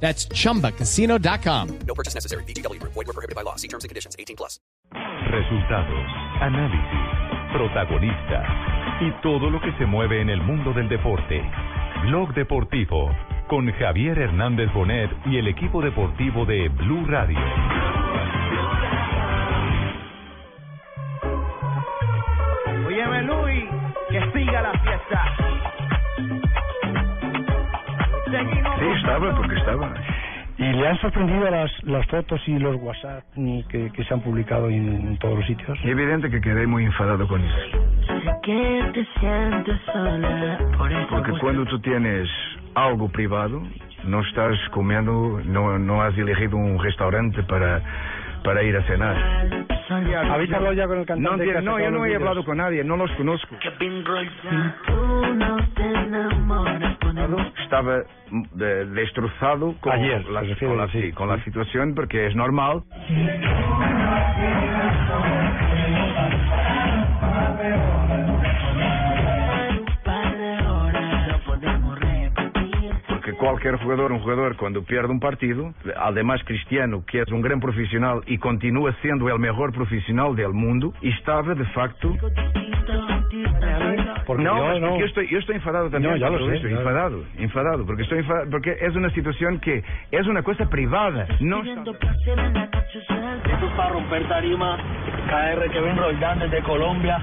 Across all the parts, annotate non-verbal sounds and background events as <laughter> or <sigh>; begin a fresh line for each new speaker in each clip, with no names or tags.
That's chumbacasino.com.
No purchase necessary. BGW. Void were prohibited by law. See terms and conditions. 18 plus.
Resultados, análisis, protagonistas y todo lo que se mueve en el mundo del deporte. Blog Deportivo con Javier Hernández Bonet y el equipo deportivo de Blue Radio.
Óyeme, Luis, que siga la fiesta.
Sí, estaba, porque estaba.
¿Y le han sorprendido las, las fotos y los WhatsApp que, que se han publicado en, en todos los sitios?
Evidente que quedé muy enfadado con eso Porque cuando tú tienes algo privado, no estás comiendo, no, no has elegido un restaurante para, para ir a cenar.
¿Habéis hablado ya con el
No,
cantante?
no,
sacado
yo no he hablado con nadie, no los conozco.
No
Estaba de- destrozado con,
Ayer,
la,
refiere,
con, la,
sí.
sí, con la situación porque es normal. Porque cualquier jugador, un jugador cuando pierde un partido, además Cristiano, que es un gran profesional y continúa siendo el mejor profesional del mundo, estaba de facto...
Porque
no,
yo no.
porque yo estoy, yo estoy enfadado también.
No, ya lo sé, ya.
enfadado, enfadado, porque estoy enfadado, porque es una situación que es una cosa privada. No
Esto es para romper tarima. KR Kevin Roldán desde Colombia.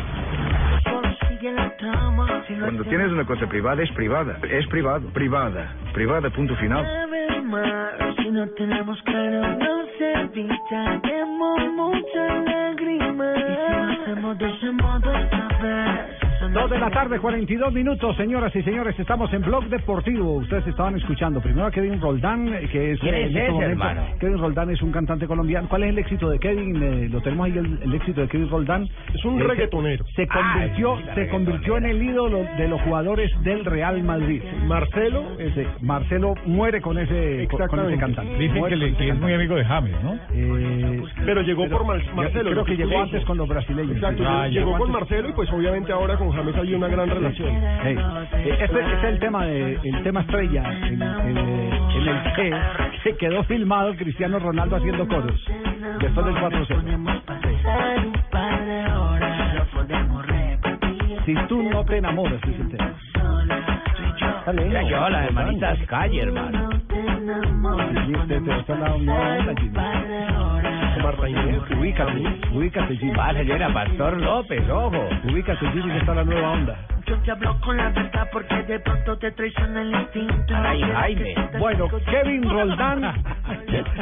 Cuando tienes una cosa privada, es privada, es privado, privada, privada, punto final.
una vez más si no tenemos claro no se evitaremos muchas lágrimas y si lo hacemos de ese modo esta vez
Dos de la tarde, 42 minutos, señoras y señores, estamos en Blog Deportivo. Ustedes estaban escuchando primero a Kevin Roldán, que es...
¿Quién
eh,
es
este
ese,
momento-
hermano?
Kevin Roldán es un cantante colombiano. ¿Cuál es el éxito de Kevin? Eh, lo tenemos ahí, el, el éxito de Kevin Roldán.
Es un
Eh, se-
reggaetonero.
Se convirtió, se convirtió en el ídolo de los jugadores del Real Madrid.
Marcelo,
Ese, Marcelo muere con ese, con- ese cantante.
Dicen
Muere
que, le- es muy amigo de James, ¿no?
Eh,
pero llegó por Marcelo.
Creo que llegó antes con los brasileños.
Exacto,
Ah,
llegó
ya.
con Marcelo y pues obviamente ahora con James hay una gran relación.
Hey, eh, este, este es el tema de, el tema estrella en, en, en el que se quedó filmado Cristiano Ronaldo haciendo coros después del 4-0.
podemos pasar un par de horas lo podemos repetir
Si tú no te enamoras, es el tema.
sola tú y yo
Está lindo.
yo, las hermanitas Calle, hermano.
Marta Inés,
Ubícate, ubícate, Jimmy.
Va, señora, Pastor López, ojo.
Ubícate, Jimmy, que está la nueva onda.
yo te hablo con la verdad porque de pronto te traiciona el instinto
Ay, Jaime.
Bueno, Kevin Roldán.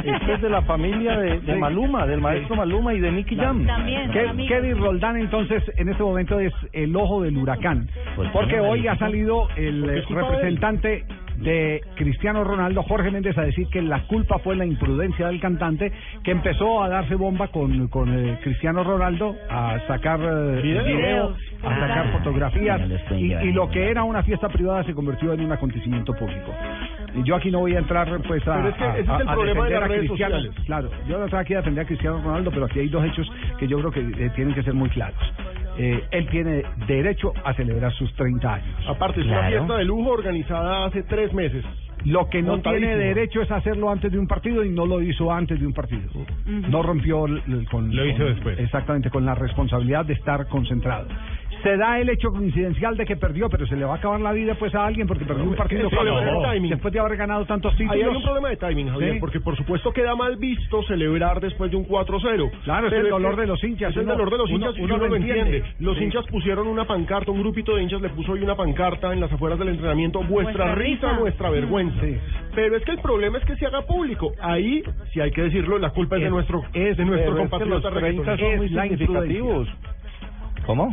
Este es de la familia de, de. Maluma, del maestro Maluma y de Nicky Jam.
Ke- Kevin Roldán entonces en este momento es el ojo del huracán,
Pues
porque hoy ha salido el eh, representante de Cristiano Ronaldo, Jorge Méndez, a decir que la culpa fue la imprudencia del cantante, que empezó a darse bomba con, con eh, Cristiano Ronaldo, a sacar eh,
Videos.
video, a sacar
Ah.
fotografías,
No
y, lo que era una fiesta privada se convirtió en un acontecimiento público. Y yo aquí no voy a entrar pues a,
Pero es que
a-
ese es el
a
problema de
defender
las
a
redes
Cristiano.
sociales.
Claro, yo no estoy aquí a defender a Cristiano Ronaldo, pero aquí hay dos hechos que yo creo que eh, tienen que ser muy claros. Eh, él tiene derecho a celebrar sus 30 años.
Aparte, es una
Claro.
fiesta de lujo organizada hace tres meses.
Lo que no tiene derecho es hacerlo antes de un partido y no lo hizo antes de un partido. No rompió con...
Lo hizo
con-
después.
Exactamente, con la responsabilidad de estar concentrado. Se da el hecho coincidencial de que perdió, pero se le va a acabar la vida pues a alguien porque perdió un partido
es
después de haber ganado tantos títulos.
Ahí hay un problema de timing, Javier,
Sí.
porque por supuesto queda mal visto celebrar después de un 4-0.
Claro, es el dolor de los hinchas,
Es el
uno-
dolor de los
uno-
hinchas y
uno
uno
lo
entiende.
entiende.
Los
Sí.
hinchas pusieron una pancarta, un grupito de hinchas le puso hoy una pancarta en las afueras del entrenamiento, vuestra, risa, nuestra vergüenza.
Sí.
Pero es que el problema es que se haga público. Ahí, si hay que decirlo, la culpa es, de
Es-
nuestro,
es-
de nuestro
es
compatriota
los 30
reggaetonero.
son muy
Es
significativos.
¿Cómo?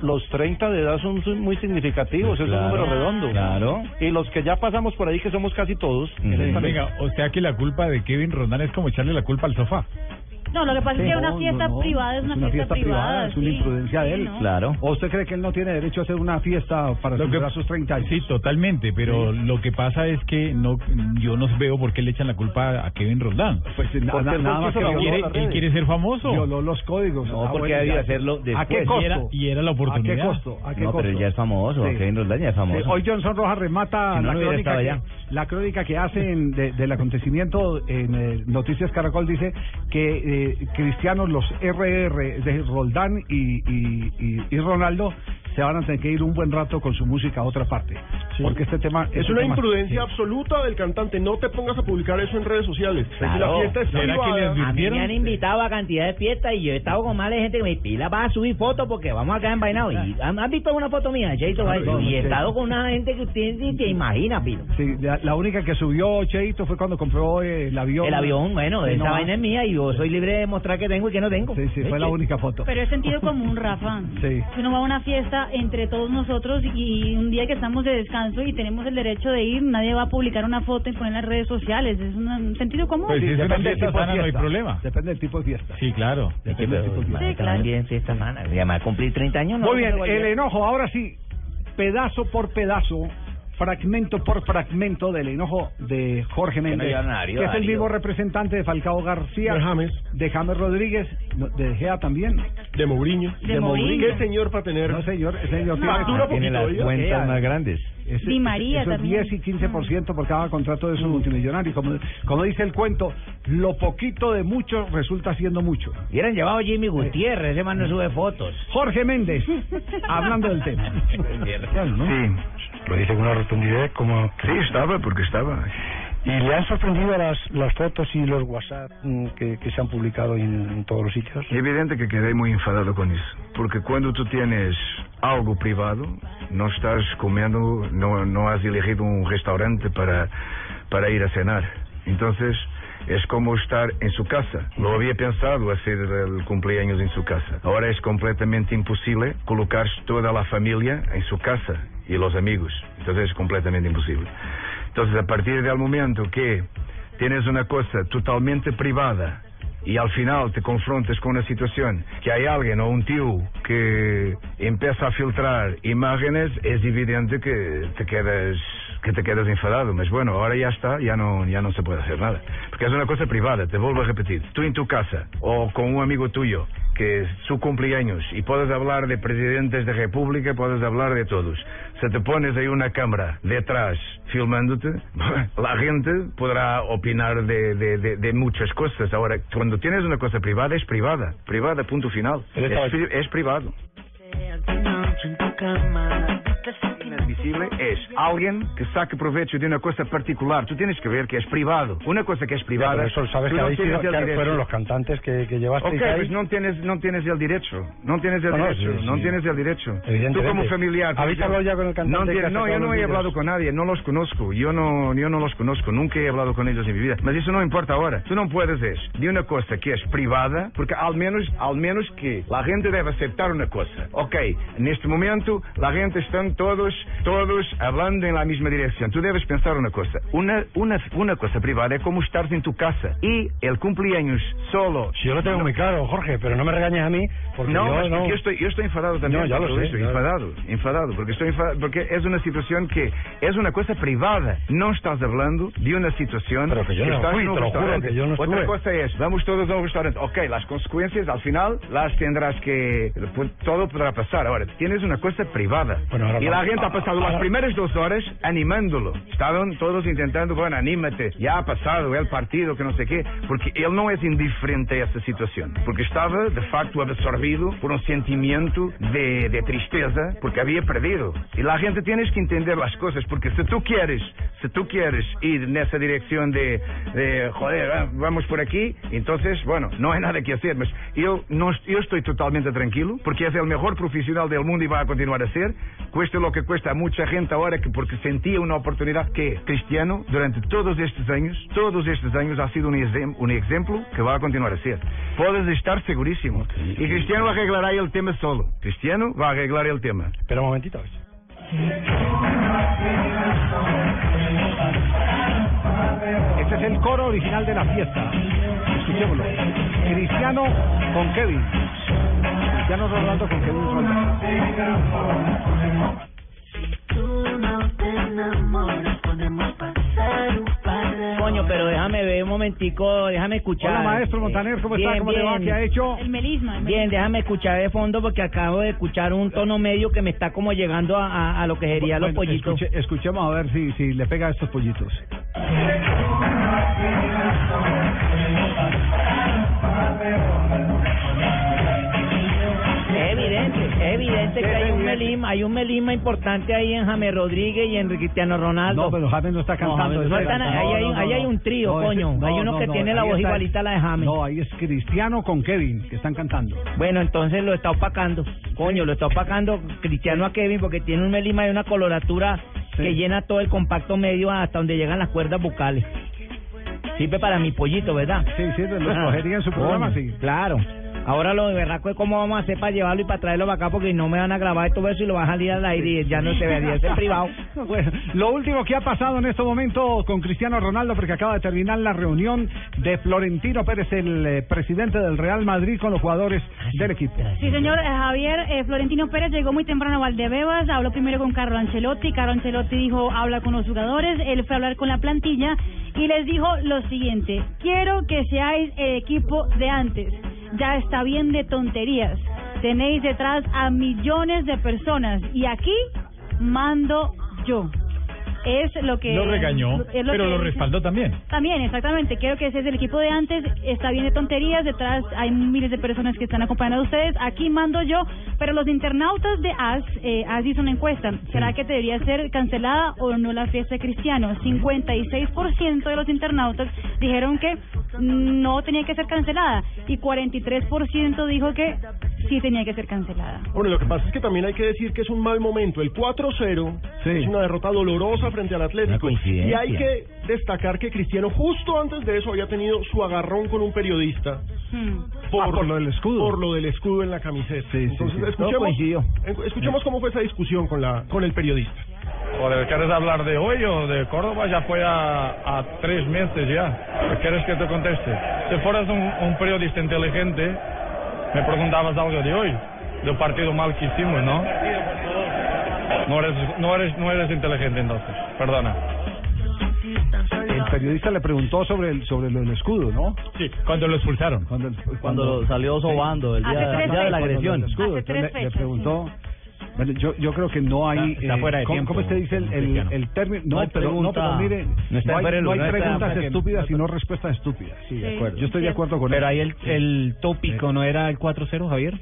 Lo- Los 30 de edad son muy significativos, es un número redondo.
claro.
Y los que ya pasamos por ahí, que somos casi todos, en esta mesa.
Venga, o sea que la culpa de Kevin Roldán es como echarle la culpa al sofá. No, lo que pasa es que una fiesta privada es una, fiesta, privada.
es una
sí.
imprudencia de
Sí,
él.
¿no?
Claro.
¿O usted cree que él no tiene derecho a hacer una fiesta para
Lo que-
sus 30 años?
Sí, totalmente, pero lo que pasa es que no, yo no veo por qué le echan la culpa a Kevin Roldán.
Pues nada más que
él
violó
quiere,
las
él quiere ser famoso.
Violó los códigos.
No,
Ah,
porque
bueno,
ha debido
ya.
hacerlo
¿A qué
después.
costo?
Y era- y era la oportunidad.
¿A qué costo? ¿A qué
No,
costo?
pero él ya es famoso,
Sí.
Kevin Roldán ya es famoso.
Sí, hoy Johnson Rojas remata
Si
la, crónica que, la crónica que hacen de- del acontecimiento en eh, Noticias Caracol dice que eh, cristianos, los RR, decir, Roldán y, y, y Ronaldo, se van a tener que ir un buen rato con su música a otra parte. Porque este tema...
Es
este
una
tema-
imprudencia absoluta del cantante. No te pongas a publicar eso en redes sociales.
Claro.
La fiesta es
¿Será que le
privada.
A mí me han invitado a cantidad de fiestas y yo he estado con más de gente que me pila vas a subir fotos porque vamos acá en Vainao. Y ¿han han visto una foto mía, Cheito?
Claro,
y he estado con una gente que usted ni te imagina, Pilo.
Sí, la, la única que subió Cheito fue cuando compró eh, el avión.
El avión, bueno, esa
no,
vaina es mía y yo soy libre de mostrar que tengo y que no tengo.
Sí, sí, fue la única foto.
Pero es sentido común, Rafa.
Sí.
Que uno va a una fiesta entre todos nosotros y un día que estamos de descanso y tenemos el derecho de ir, nadie va a publicar una foto y poner en las redes sociales. Es una- un sentido común.
Pues si es una
Depende del
fiesta
tipo de
sana, no hay
fiesta.
problema.
Depende del tipo de fiesta.
Sí, claro.
Depende del tipo de fiesta.
Sí, claro.
también fiesta sana. Además cumplir 30 años no.
Muy bien, el enojo, ahora sí, pedazo por pedazo, fragmento por fragmento del enojo de Jorge
no
Méndez, que es el mismo representante de Falcao García,
De James.
de James Rodríguez, no, de Gea también.
De Mourinho.
De Mourinho.
¿Qué señor para tener?
No, señor, el señor tiene,
Factura
Tiene las cuentas más grandes.
ese-
Di María
eso es
también.
10 y 15% por cada contrato de esos multimillonarios. Como, como dice el cuento, lo poquito de mucho resulta siendo mucho.
Hubieran llevado Jimmy Gutiérrez, ese man no sube fotos.
Jorge Méndez, <laughs> hablando del tema. <laughs>
Sí,
Lo dice con una rotundidad como...
sí, estaba porque estaba.
¿Y le han sorprendido las, las fotos y los WhatsApp mm, que, que se han publicado en, en todos los sitios?
Evidente que quedé muy enfadado con eso, porque cuando tú tienes algo privado, no estás comiendo, no, no has elegido un restaurante para, para ir a cenar. Entonces, es como estar en su casa. Lo había pensado hacer el cumpleaños en su casa. Ahora es completamente imposible colocar toda la familia en su casa y los amigos. Entonces es completamente imposible. Entonces, a partir del momento que tienes una cosa totalmente privada y al final te confrontas con una situación que hay alguien o un tío que empieza a filtrar imágenes, es evidente que te quedas que te quedas enfadado, mas bueno, ahora ya está, ya no ya no se puede hacer nada, porque es una cosa privada, te vuelvo a repetir, tú en tu casa o con un amigo tuyo que es su cumpleaños y puedes hablar de presidentes de república, puedes hablar de todos. Si te pones ahí una cámara detrás filmándote, <laughs> la gente podrá opinar de, de, de, de muchas cosas. Ahora, cuando tienes una cosa privada, es privada, privada, punto final. Es, es privado. Inadmisible es alguien que saque provecho de una cosa particular. Tú tienes que ver que es privado. Una cosa que es privada.
Por eso sabes que
no
sido- que fueron los cantantes que, que llevasteis
Ok,
ahí.
pues no tienes, no tienes el derecho. No tienes el
No, no,
derecho.
sí,
no
sí.
tienes el derecho. Tú como familiar.
¿Habéis
ejemplo,
hablado ya con el cantante
No, no, yo no he
vídeos?
hablado con nadie. No los conozco. Yo no, yo no los conozco. Nunca he hablado con ellos en mi vida. Mas eso no importa ahora. Tú no puedes es de una cosa que es privada, porque al menos, al menos que la gente debe aceptar una cosa. Ok, en este momento la gente están todos, todos hablando en la misma dirección. Tú debes pensar una cosa. Una, una, una cosa privada es como estar en tu casa y el cumpleaños solo.
Si yo lo tengo muy claro, Jorge, pero no me regañes a mí, porque
no,
yo no...
yo estoy, yo estoy enfadado también.
No, ya
por
lo sé,
eso,
ya
enfadado, enfadado, porque estoy enfadado, porque es una situación que es una cosa privada. No estás hablando de una situación
Pero que yo no
estás
fui,
en un
te lo juro
restaurante.
que yo
Otra cosa es, vamos todos a un restaurante. Ok, las consecuencias al final las tendrás que, todo podrá pasar. Ahora, tienes una cosa privada.
Bueno, ahora
y la gente ha pasado las
Ahora-
primeras dos horas animándolo. Estaban todos intentando, bueno, anímate, ya ha pasado el partido, que no sé qué, porque él no es indiferente a esa situación, porque estaba de facto absorbido por un sentimiento de, de tristeza, porque había perdido. Y la gente tienes que entender las cosas, porque si tú quieres, si tú quieres ir en esa dirección de, de joder, ah, vamos por aquí, entonces, bueno, no hay nada que hacer, mas yo, no, yo estoy totalmente tranquilo, porque es el mejor profesional del mundo y va a continuar a ser, cueste lo que cuesta a mucha gente ahora, que porque sentía una oportunidad que Cristiano, durante todos estos años, todos estos años ha sido un, un ejemplo que va a continuar a ser. Puedes estar segurísimo. Y Cristiano arreglará el tema solo. Cristiano va a arreglar el tema.
Espera un momentito.
Este es el coro original de la fiesta. escuchémoslo. Cristiano con Kevin. Cristiano Ronaldo con Kevin Ronaldo.
Tú no te enamoras, podemos pasar
Coño, pero déjame ver un momentico, déjame escuchar.
Hola, maestro Montaner, ¿cómo está?
Bien,
¿Cómo le va?
bien.
¿Qué ha hecho?
El melisma. el
Bien,
melisma.
déjame escuchar de fondo porque acabo de escuchar un tono medio que me está como llegando a, a- a lo que serían los
Bueno,
pollitos.
escuche- escuchemos a ver si, si le pega a estos pollitos.
Que hay un melisma, hay un melisma importante ahí en James Rodríguez y en Cristiano Ronaldo.
No, pero James no está cantando.
No
ese-
están- ahí hay- ahí hay un trío,
ese-
coño. Hay uno que tiene la voz
está-
igualita a la de James.
No, ahí es Cristiano con Kevin, que están cantando.
Bueno, entonces lo está opacando. Coño, lo está opacando Cristiano a Kevin porque tiene un melisma y una coloratura que llena todo el compacto medio hasta donde llegan las cuerdas vocales. Sirve para mi pollito, ¿verdad?
Sí, sí, lo escogería en su programa, sí.
Claro. Ahora lo de berraco es cómo vamos a hacer para llevarlo y para traerlo para acá porque no me van a grabar estos versos y lo van a salir al aire y ya no se vería ese privado. <laughs>
Bueno, lo último que ha pasado en este momento con Cristiano Ronaldo, porque acaba de terminar la reunión de Florentino Pérez, el eh, presidente del Real Madrid, con los jugadores del equipo.
Sí, señor eh, Javier, eh, Florentino Pérez llegó muy temprano a Valdebebas, habló primero con Carlo Ancelotti, Carlo Ancelotti dijo, habla con los jugadores, él fue a hablar con la plantilla y les dijo lo siguiente, quiero que seáis el equipo de antes, ya está bien de tonterías, tenéis detrás a millones de personas y aquí mando yo. Es lo que...
Lo regañó,
es lo
pero
que
lo
dice-
respaldó también.
también, exactamente. Quiero que ese es el equipo de antes. Está bien de tonterías. Detrás hay miles de personas que están acompañando a ustedes. Aquí mando yo. Pero los internautas de AS, eh, AS hizo una encuesta. ¿Será que debería ser cancelada o no la fiesta de Cristiano? 56% de los internautas dijeron que no tenía que ser cancelada. Y 43% dijo que sí tenía que ser cancelada.
Bueno, lo que pasa es que también hay que decir que es un mal momento. El 4-0 es una derrota dolorosa frente al Atlético. Y hay que destacar que Cristiano justo antes de eso había tenido su agarrón con un periodista por,
Ah, por lo del escudo.
por lo del escudo en la camiseta. Entonces,
sí. Todo
escuchemos, en- escuchemos cómo fue esa discusión con la con el periodista.
¿quieres hablar de hoy o de Córdoba? Ya fue a, a tres meses ya. ¿Quieres que te conteste? Si fueras un, un periodista inteligente, me preguntabas algo de hoy, del partido mal que hicimos, ¿no? No eres, no eres, no eres inteligente entonces, perdona.
El periodista le preguntó sobre el, sobre lo del escudo, ¿no?
Sí, cuando lo expulsaron.
Cuando,
Cuando salió sobando el día, el día de la agresión.
el escudo. Entonces le, le preguntó. Bueno, yo, yo creo que no hay.
Está- está
eh,
fuera de
¿cómo,
tiempo,
¿Cómo se dice el, el, el término? No,
No hay
pero, no,
pregunta.
pero mire,
No está
no hay, no hay preguntas
está-
estúpidas, sino respuestas estúpidas.
Sí, de
Sí.
acuerdo.
Yo estoy de acuerdo con
Pero
él.
ahí el, el tópico no era el 4-0, Javier.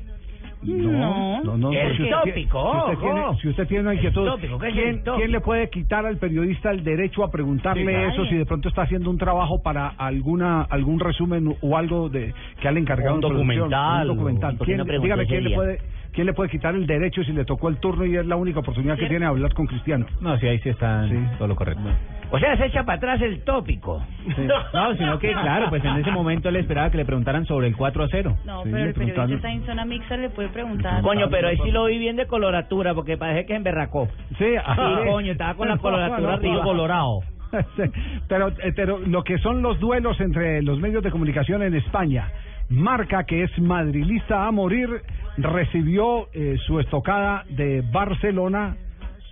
No.
No, no, usted
tópico,
si usted,
ojo.
tiene, si usted tiene una inquietud,
tópico, ¿qué es
¿quién, quién le puede quitar al periodista el derecho a preguntarle
Sí,
eso si de pronto está haciendo un trabajo para alguna algún resumen o algo de que le encargado
Un documental,
un documental?
o- ¿por qué
¿Quién- dígame quién le puede quién le puede quitar el derecho si le tocó el turno y es la única oportunidad que tiene de hablar con Cristiano.
No, sí, ahí sí está todo lo correcto.
O sea, se echa para atrás el tópico. <laughs>
No, sino que, claro, pues en ese momento él esperaba que le preguntaran sobre el 4 a 0.
No,
Sí,
pero el periodista está en zona mixta, le puede preguntar.
Coño, pero ahí sí lo vi bien de coloratura porque parece que emberracó.
Sí,
Sí,
así-
coño, estaba con la <laughs> coloratura arriba.
colorado. <laughs>
Sí, pero, eh, pero lo que son los duelos entre los medios de comunicación en España, Marca, que es madrilista a morir, recibió eh, su estocada de Barcelona,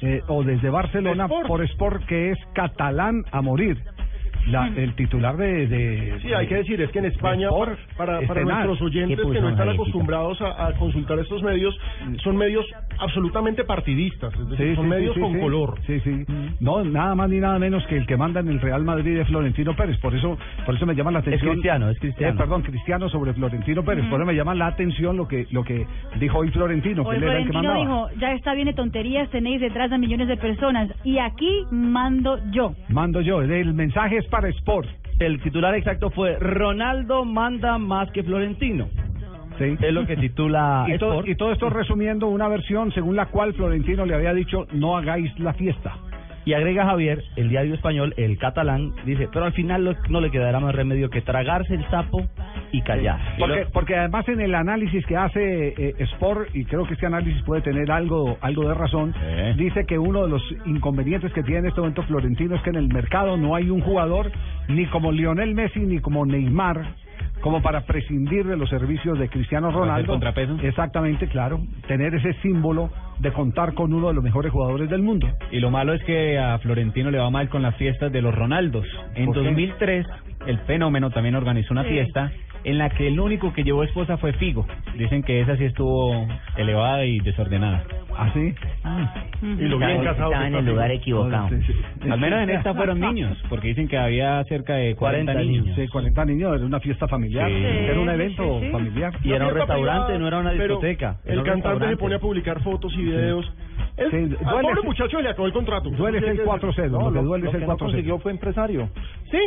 eh, o desde Barcelona,
Sport.
por Sport, que es catalán a morir. La- el titular de, de-
Sí, hay que decir, es que en España, para, para nuestros oyentes
¿Qué
que no están acostumbrados a, a consultar estos medios, son medios absolutamente partidistas, es decir,
Sí,
son
sí,
medios
sí,
con
sí.
color.
Sí, sí. No, nada más ni nada menos que el que manda en el Real Madrid es Florentino Pérez. Por eso, por eso me llama la atención.
Cristiano, es Cristiano.
Eh, perdón, Cristiano sobre Florentino Pérez. Por eso me llama la atención lo que lo que dijo hoy Florentino, que él era el que
Florentino
mandaba.
dijo, ya está bien de tonterías, tenéis detrás a millones de personas y aquí mando yo.
Mando yo. El mensaje es para Sport.
El titular exacto fue Ronaldo manda más que Florentino.
Sí.
Es lo que titula <laughs>
Y todo, y todo esto resumiendo una versión según la cual Florentino le había dicho no hagáis la fiesta.
Y agrega Javier, el diario español, el catalán, dice, pero al final lo- no le quedará más remedio que tragarse el sapo y callar.
Porque, porque además en el análisis que hace eh, Sport, y creo que este análisis puede tener algo, algo de razón, dice que uno de los inconvenientes que tiene en este momento Florentino es que en el mercado no hay un jugador ni como Lionel Messi ni como Neymar como para prescindir de los servicios de Cristiano Ronaldo.
contrapeso.
Exactamente, claro. Tener ese símbolo de contar con uno de los mejores jugadores del mundo.
Y lo malo es que a Florentino le va mal con las fiestas de los Ronaldos. En
¿Por qué?
2003, el fenómeno también organizó una
Sí.
fiesta en la que el único que llevó esposa fue Figo. Dicen que esa sí estuvo elevada y desordenada.
¿Ah, sí?
Y
lo bien casado Estaba que en el lugar equivocado.
Sí, sí. Al menos en esta fueron niños, porque dicen que había cerca de 40, niños.
Sí, 40 niños, era una fiesta familiar,
Sí.
era un evento
sí, sí.
familiar.
Una fiesta privada, pero El cantante se pone a publicar fotos y videos. Es,
Sí,
al
duele-
pobre muchacho le acabó el contrato.
Duele ser 4-0, lo que duele ser 4-0.
fue empresario. Sí.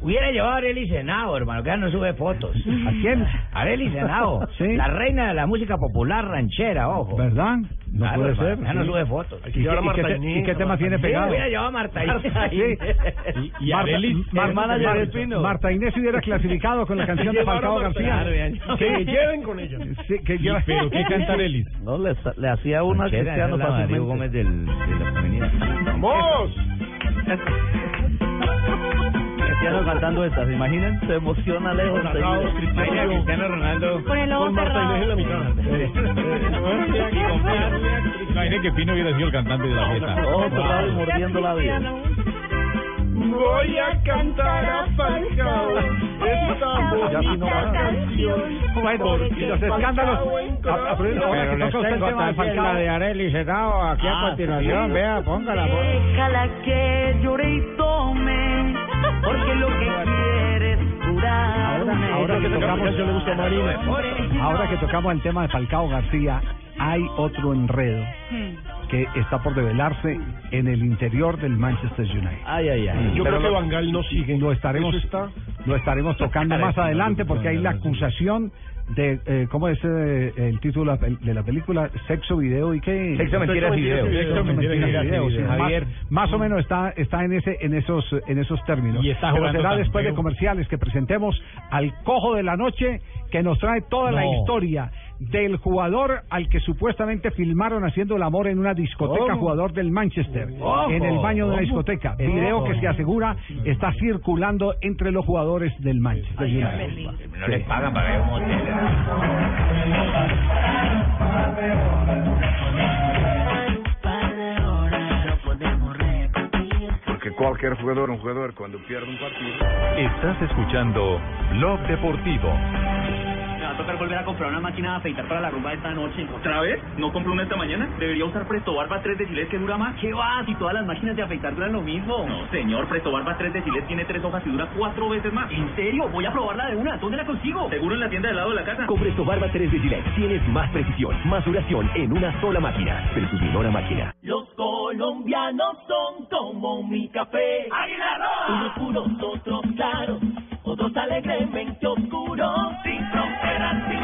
Hubiera llevado a Arely Senado, hermano, que ya no sube fotos.
¿A quién?
Arely Senado. <laughs>
Sí.
La reina de la música popular ranchera, ojo.
¿Verdad? No
Claro,
puede
hermano,
ser.
Ya no
Sí.
sube fotos.
¿Y qué- y qué te- y qué tema tiene pegado?
Hubiera llevado a Marta Inés.
Sí. <laughs>
Y- y
Marta- Mar- Mar-
Espino.
Marta Inés hubiera clasificado con la <laughs> canción de Falcao
a
García.
Que lleven con ella.
Sí, que lleva-
¿Pero qué canta Arelis?
No, le, le hacía una
Ranchera,
Cristiano fácilmente.
Gómez del, de la femenina.
¡Vamos!
Cristiano cantando esta, ¿se imaginan? Se emociona lejos.
Cristiano.
Cristiano Ronaldo
Con el ojo
Con Marta
cerrado.
En la mitad.
que Pino hubiera sido el cantante de la fiesta.
Oh, cerrado y mordiendo la vida.
Voy a cantar a Falcao esta bonita canción.
Bueno, y los escándalos. pero toca usted el tema de.
Arely Senado aquí
a continuación,
Vea, póngala.
Déjala que llore y tome, porque lo que quiere es curar.
Ahora, ahora que tocamos, ahora que tocamos el tema de Falcao García, hay otro enredo que está por develarse en el interior del Manchester United.
Ay, ay, ay.
Yo
Pero
creo que Van Gaal no sigue.
Lo estaremos,
está.
lo estaremos tocando más adelante porque hay la acusación de, eh, ¿cómo es eh, el título de la película? Sexo, video y qué?
Sexo, mentiras y video.
Sexo, mentiras video. sí, más-
Javier.
Más, o menos está está en ese en esos en esos términos.
Y está
Pero será después de comerciales que presentemos al cojo de la noche que nos trae toda la historia del jugador al que supuestamente filmaron haciendo el amor en una discoteca,
¿Cómo?
jugador del Manchester, en el baño de una discoteca. Video que se asegura está circulando entre los jugadores del Manchester United.
No les pagan para ir a un hotel.
Porque cualquier jugador, un jugador, cuando pierde un partido.
Estás escuchando Blog Deportivo.
A tocar volver a comprar una máquina de afeitar para la rumba de esta noche. ¿Otra vez? ¿No compró una esta mañana? ¿Debería usar Presto Barba 3 de Gillette que dura más? ¿Qué va? Si todas las máquinas de afeitar duran lo mismo. No, señor. Presto Barba 3 de Gillette tiene tres hojas y dura cuatro veces más. ¿En serio? Voy a probarla de una. ¿Dónde la consigo? Seguro en la tienda del lado de la casa.
Con Presto Barba 3 de Gillette tienes más precisión, más duración en una sola máquina. Presumidora máquina.
Los colombianos son como mi café. Unos puros, otros claros, otros alegremente oscuros. Sin fronteras, sin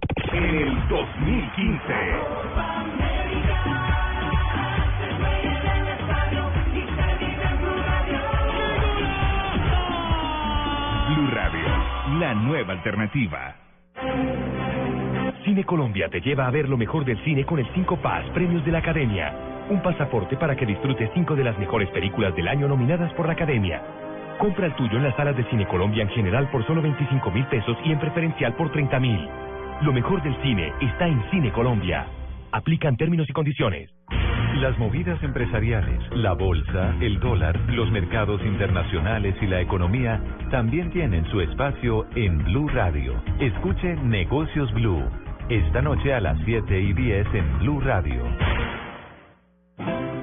En el 2015. Blue Radio, la nueva alternativa.
Cine Colombia te lleva a ver lo mejor del cine con el 5 Paz Premios de la Academia. Un pasaporte para que disfrutes cinco de las mejores películas del año nominadas por la Academia. Compra el tuyo en las salas de Cine Colombia en general por solo 25 mil pesos y en preferencial por 30 mil. Lo mejor del cine está en Cine Colombia. Aplican términos y condiciones.
Las movidas empresariales, la bolsa, el dólar, los mercados internacionales y la economía también tienen su espacio en Blue Radio. Escuche Negocios Blue. Esta noche a las 7 y 10 en Blue Radio.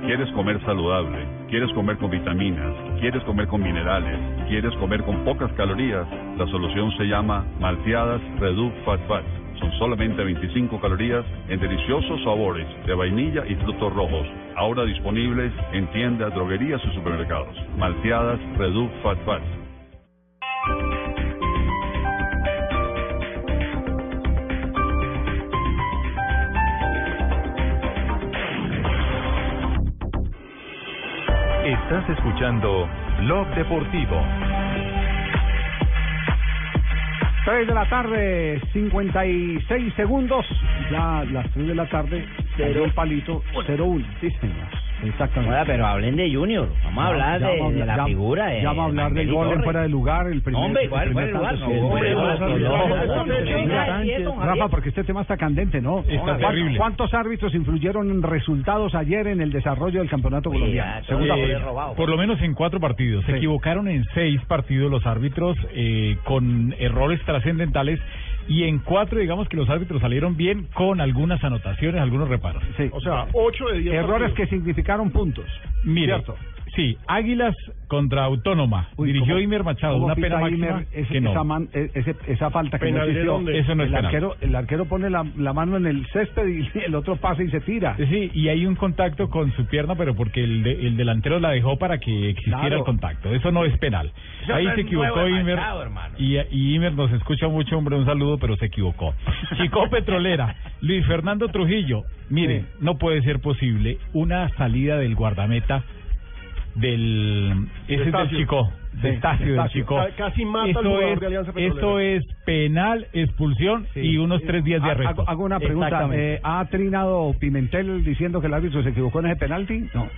¿Quieres comer saludable? ¿Quieres comer con vitaminas? ¿Quieres comer con minerales? ¿Quieres comer con pocas calorías? La solución se llama Malteadas Reduc Fat Fats. Son solamente 25 calorías en deliciosos sabores de vainilla y frutos rojos. Ahora disponibles en tiendas, droguerías y supermercados. Malteadas Reduc Fat Fats.
Estás escuchando Blog Deportivo.
3 de la tarde, 56 segundos. Ya las 3 de la tarde, cero el palito, 0-1. Sí, señor. Exactamente.
Oiga, pero hablen de Junior. Vamos a hablar de, la
ya-
figura. De,
Ya vamos a hablar del gol fuera de lugar. El primer,
Hombre, ¿cuál lugar? No,
Rafa, porque este tema está candente, ¿no?
Está
¿Cuántos-
terrible.
¿Cuántos árbitros influyeron en resultados ayer en el desarrollo del campeonato colombiano?
Eh, por lo menos en cuatro partidos. Se
Sí.
equivocaron en seis partidos los árbitros eh, con errores trascendentales y en cuatro digamos que los árbitros salieron bien con algunas anotaciones, algunos reparos.
O sea, 8 de 10
Errores que significaron puntos.
Mire,
¿Cierto?
Sí, Águilas contra Autónoma.
Uy,
Dirigió
¿cómo-
Imer Machado, una pena máxima
Imer ese-
que no.
esa, man- e- ese- esa falta que
¿Penal
no existió?
Eso no es
el
penal.
arquero, el arquero pone la, la mano en el césped y <laughs> el otro pasa y se tira.
Sí, y hay un contacto con su pierna, pero porque el, de- el delantero la dejó para que existiera
Claro.
el contacto. Eso no es penal.
Eso
Ahí
no
se equivocó Imer.
Machado.
Y, y Imer nos escucha mucho, hombre, un saludo, pero se equivocó. Chico <laughs> Petrolera, Luis Fernando Trujillo. Mire, no puede ser posible una salida del guardameta del... Ese es del. Chico. De Estacio, del
Estacio.
Chico.
Ca- casi mata al
Esto
jugador
es,
de Alianza Petrolera.
esto es penal, expulsión y unos tres días de arresto.
Hago, hago una pregunta. Eh, ¿Ha trinado Pimentel diciendo que el árbitro se equivocó en ese penalti? No.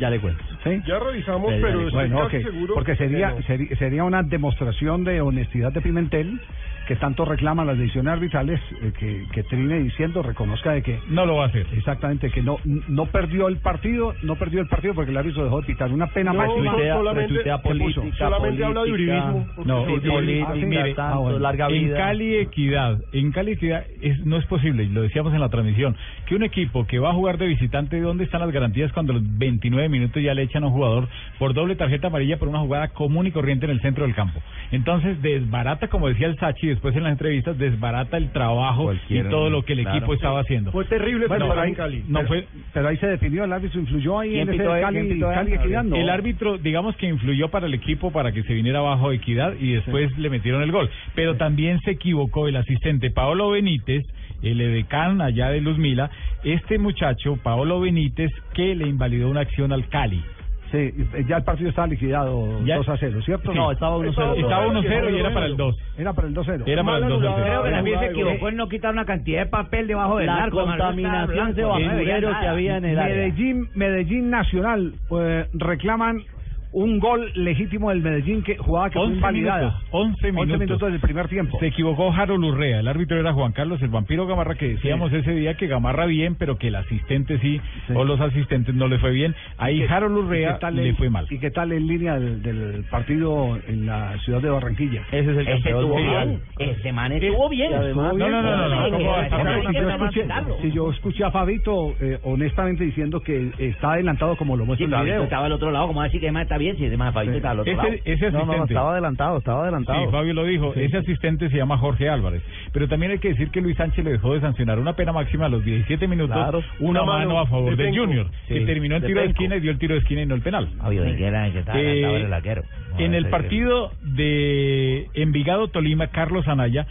Ya le cuento.
¿Sí?
Ya revisamos,
Ya, ya,
pero estoy
bueno,
casi
ok,
seguro
porque
que
sería,
no.
sería sería una demostración de honestidad de Pimentel que tanto reclama las decisiones arbitrales eh, que, que trine diciendo reconozca de que
no lo va a hacer
exactamente que no no perdió el partido no perdió el partido porque el árbitro dejó de pitar una pena
No,
máxima
Retuitea- solamente-
política,
solamente habla de
política.
uribismo.
No, y-
política,
y mire,
tanto, Ah, bueno.
larga
en. Cali Equidad, en Cali Equidad es, no es posible, y lo decíamos en la transmisión, que un equipo que va a jugar de visitante, ¿dónde están las garantías cuando los 29 minutos ya le echan a un jugador por doble tarjeta amarilla por una jugada común y corriente en el centro del campo? Entonces desbarata, como decía el Sachi después en las entrevistas, desbarata el trabajo
Cualquiera,
y todo lo que el
claro.
equipo estaba haciendo.
Fue terrible
Bueno, pero ahí,
Cali.
no
pero,
fue-
pero ahí se definió el árbitro influyó ahí
¿Quién
en ese
ahí?
Cali.
El árbitro, digamos que influyó para el equipo para que se viniera abajo Equidad y después le metieron el gol. Pero también se equivocó el asistente Paolo Benítez, el edecán allá de Luzmila, este muchacho, Paolo Benítez, que le invalidó una acción al Cali.
Sí, ya el partido estaba liquidado
Ya-
2 a 0, ¿cierto?
Sí. No, estaba 1-0. Estaba 1-0 y era para el 2.
Era para el 2-0.
Era para el 2 al
Creo que
cero.
también se equivocó en no quitar una cantidad de papel debajo del
La
arco. estaba
contaminación de basurero que había en el área.
Medellín, Medellín Nacional pues, reclaman un gol legítimo del Medellín que jugaba que fue
11
invalidada.
minutos, 11 minutos.
minutos del primer tiempo.
Se equivocó Harold Urrea, el árbitro era Juan Carlos el vampiro Gamarra, que decíamos ese día que Gamarra bien, pero que el asistente sí, o los asistentes no le fue bien. Ahí
¿Y qué-
Harold
y
Urrea
qué tal
le
en-
fue mal.
¿Y qué tal en línea del, del partido en la ciudad de Barranquilla?
Ese es el
Ese estuvo bien. Ese man estuvo bien.
además-
No, no, no,
que
Si yo escuché, a Fabito eh, honestamente diciendo que está adelantado como lo
Sí,
muestra
pero
el video.
Estaba al otro lado, ¿cómo va a decir que más está bien si ese más Fabito está al otro lado?
Ese, ese
No,
asistente.
no, estaba adelantado, estaba adelantado.
Sí, Fabio lo dijo. Ese asistente se llama Jorge Álvarez. Pero también hay que decir que Luis Sánchez le dejó de sancionar una pena máxima a los 17 minutos,
Claro.
una mano
mano
a favor
de
del
Penco.
Junior, que
Sí,
terminó en
de
tiro de esquina y dio el tiro de esquina y no el penal.
Ni que era que estaba
Eh,
el arquero.
En el
Ese-
partido de Envigado Tolima, Carlos Anaya,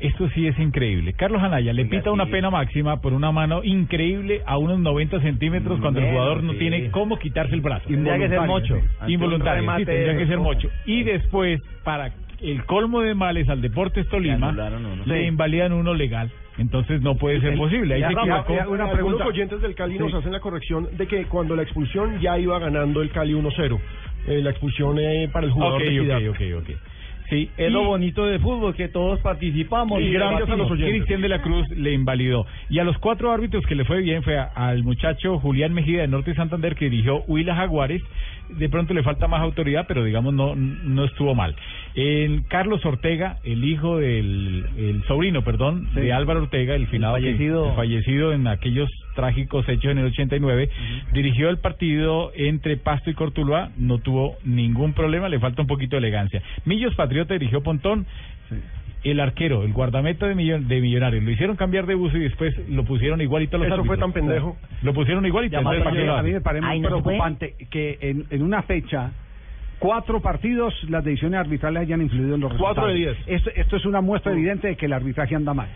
esto sí es increíble. Carlos Anaya le pita una pena máxima por una mano increíble a unos 90 centímetros cuando el jugador no tiene cómo quitarse el brazo.
Tendría que ser mocho.
Involuntario, sí, tendría que ser mocho. Y después, para el colmo de males al Deportes Tolima, le
Sí.
invalidan uno legal. Entonces no puede ser posible. Ahí
ya,
se equivocó.
ya, una
Algunos
pregunta.
oyentes del Cali nos
Sí.
hacen la corrección de que cuando la expulsión ya iba ganando el Cali 1-0. Eh, la expulsión eh, para el jugador
Ok,
de
ok, ok, ok. Sí,
Es lo bonito del fútbol, que todos participamos.
Y gracias a los
debatimos.
Cristian de la Cruz le invalidó. Y a los cuatro árbitros que le fue bien fue a- al muchacho Julián Mejía de Norte Santander que dirigió Huila Jaguares. De pronto le falta más autoridad, pero digamos no no estuvo mal. En Carlos Ortega, el hijo del el sobrino, perdón, de Álvaro Ortega, el finado
fallecido.
el fallecido en aquellos trágicos hechos en el 89, dirigió el partido entre Pasto y Cortuluá, no tuvo ningún problema, le falta un poquito de elegancia. Millos Patriota dirigió Pontón, el arquero, el guardameta de, millon- de Millonarios, lo hicieron cambiar de buzo y después lo pusieron igualito a los
Eso fue
árbitros.
tan pendejo.
Lo pusieron igualito.
A mí,
entonces, ¿para qué lo
a mí me parece muy preocupante que en, en una fecha cuatro partidos las decisiones arbitrales hayan influido en los resultados.
Cuatro de diez.
Esto, esto es una muestra evidente de que el arbitraje anda mal.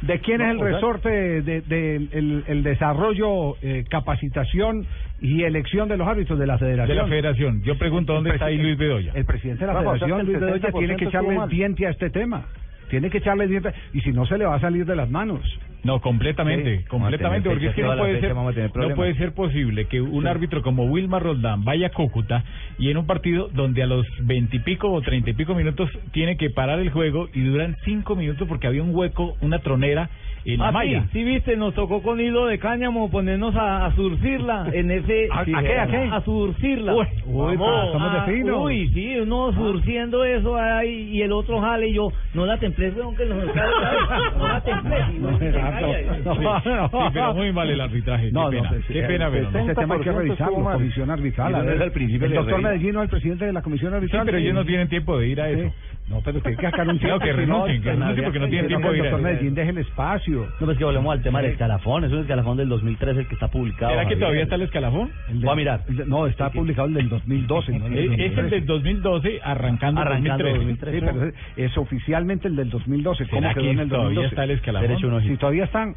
¿De quién
No,
es el
o sea-
resorte de, de- de el, el desarrollo, eh, capacitación y elección de los árbitros de la federación?
De la federación. Yo pregunto, ¿dónde
El
está ahí Luis Bedoya?
El presidente de la
Rafa, o sea,
federación,
que
Luis Bedoya, tiene que
70%
echarle diente a este tema. Tiene que echarle diente y si no se le va a salir de las manos.
No, completamente,
Sí.
completamente, porque es que no puede ser, no puede ser posible que un árbitro como Wilmar Roldán vaya a Cúcuta y en un partido donde a los veintipico o treinta y pico minutos tiene que parar el juego y duran cinco minutos porque había un hueco, una tronera en la
Ah,
malla.
sí, sí, viste, nos tocó con hilo de cáñamo ponernos a, a surcirla en ese... <laughs>
¿A- a qué, a qué?
A surcirla.
Uy, uy, pero estamos de
Ah,
fino.
Uy, sí, uno surciendo eso ahí y el otro jale y yo, no la templé, weón, que nos no la templé. y <laughs> no, calla.
Sí, pero muy mal el arbitraje. qué
No, no,
pena,
pues,
qué
eh,
pena,
pues,
pero no.
Ese tema hay que revisarlo, comisión arbitral.
Y no
el doctor. Medellín no el presidente de la comisión arbitral.
Sí, pero ellos no tienen tiempo de ir a eso.
No, pero que sacar un <laughs> tiempo.
que
si
renuncien, que renuncien porque no tienen tiempo de ir a
El. Medellín deje el espacio.
No, pues que volvemos al tema del escalafón. Es un escalafón del 2003 el que está publicado.
¿Será que todavía está el escalafón?
El
Voy a mirar.
el no, está publicado el del 2012. no el del
Es el
2013.
del 2012 arrancando,
Arrancando
2013.
Sí, pero es, oficialmente el del 2012. ¿Cómo
¿Será
quedó
que
en el
todavía
2012?
está el escalafón?
Si todavía están.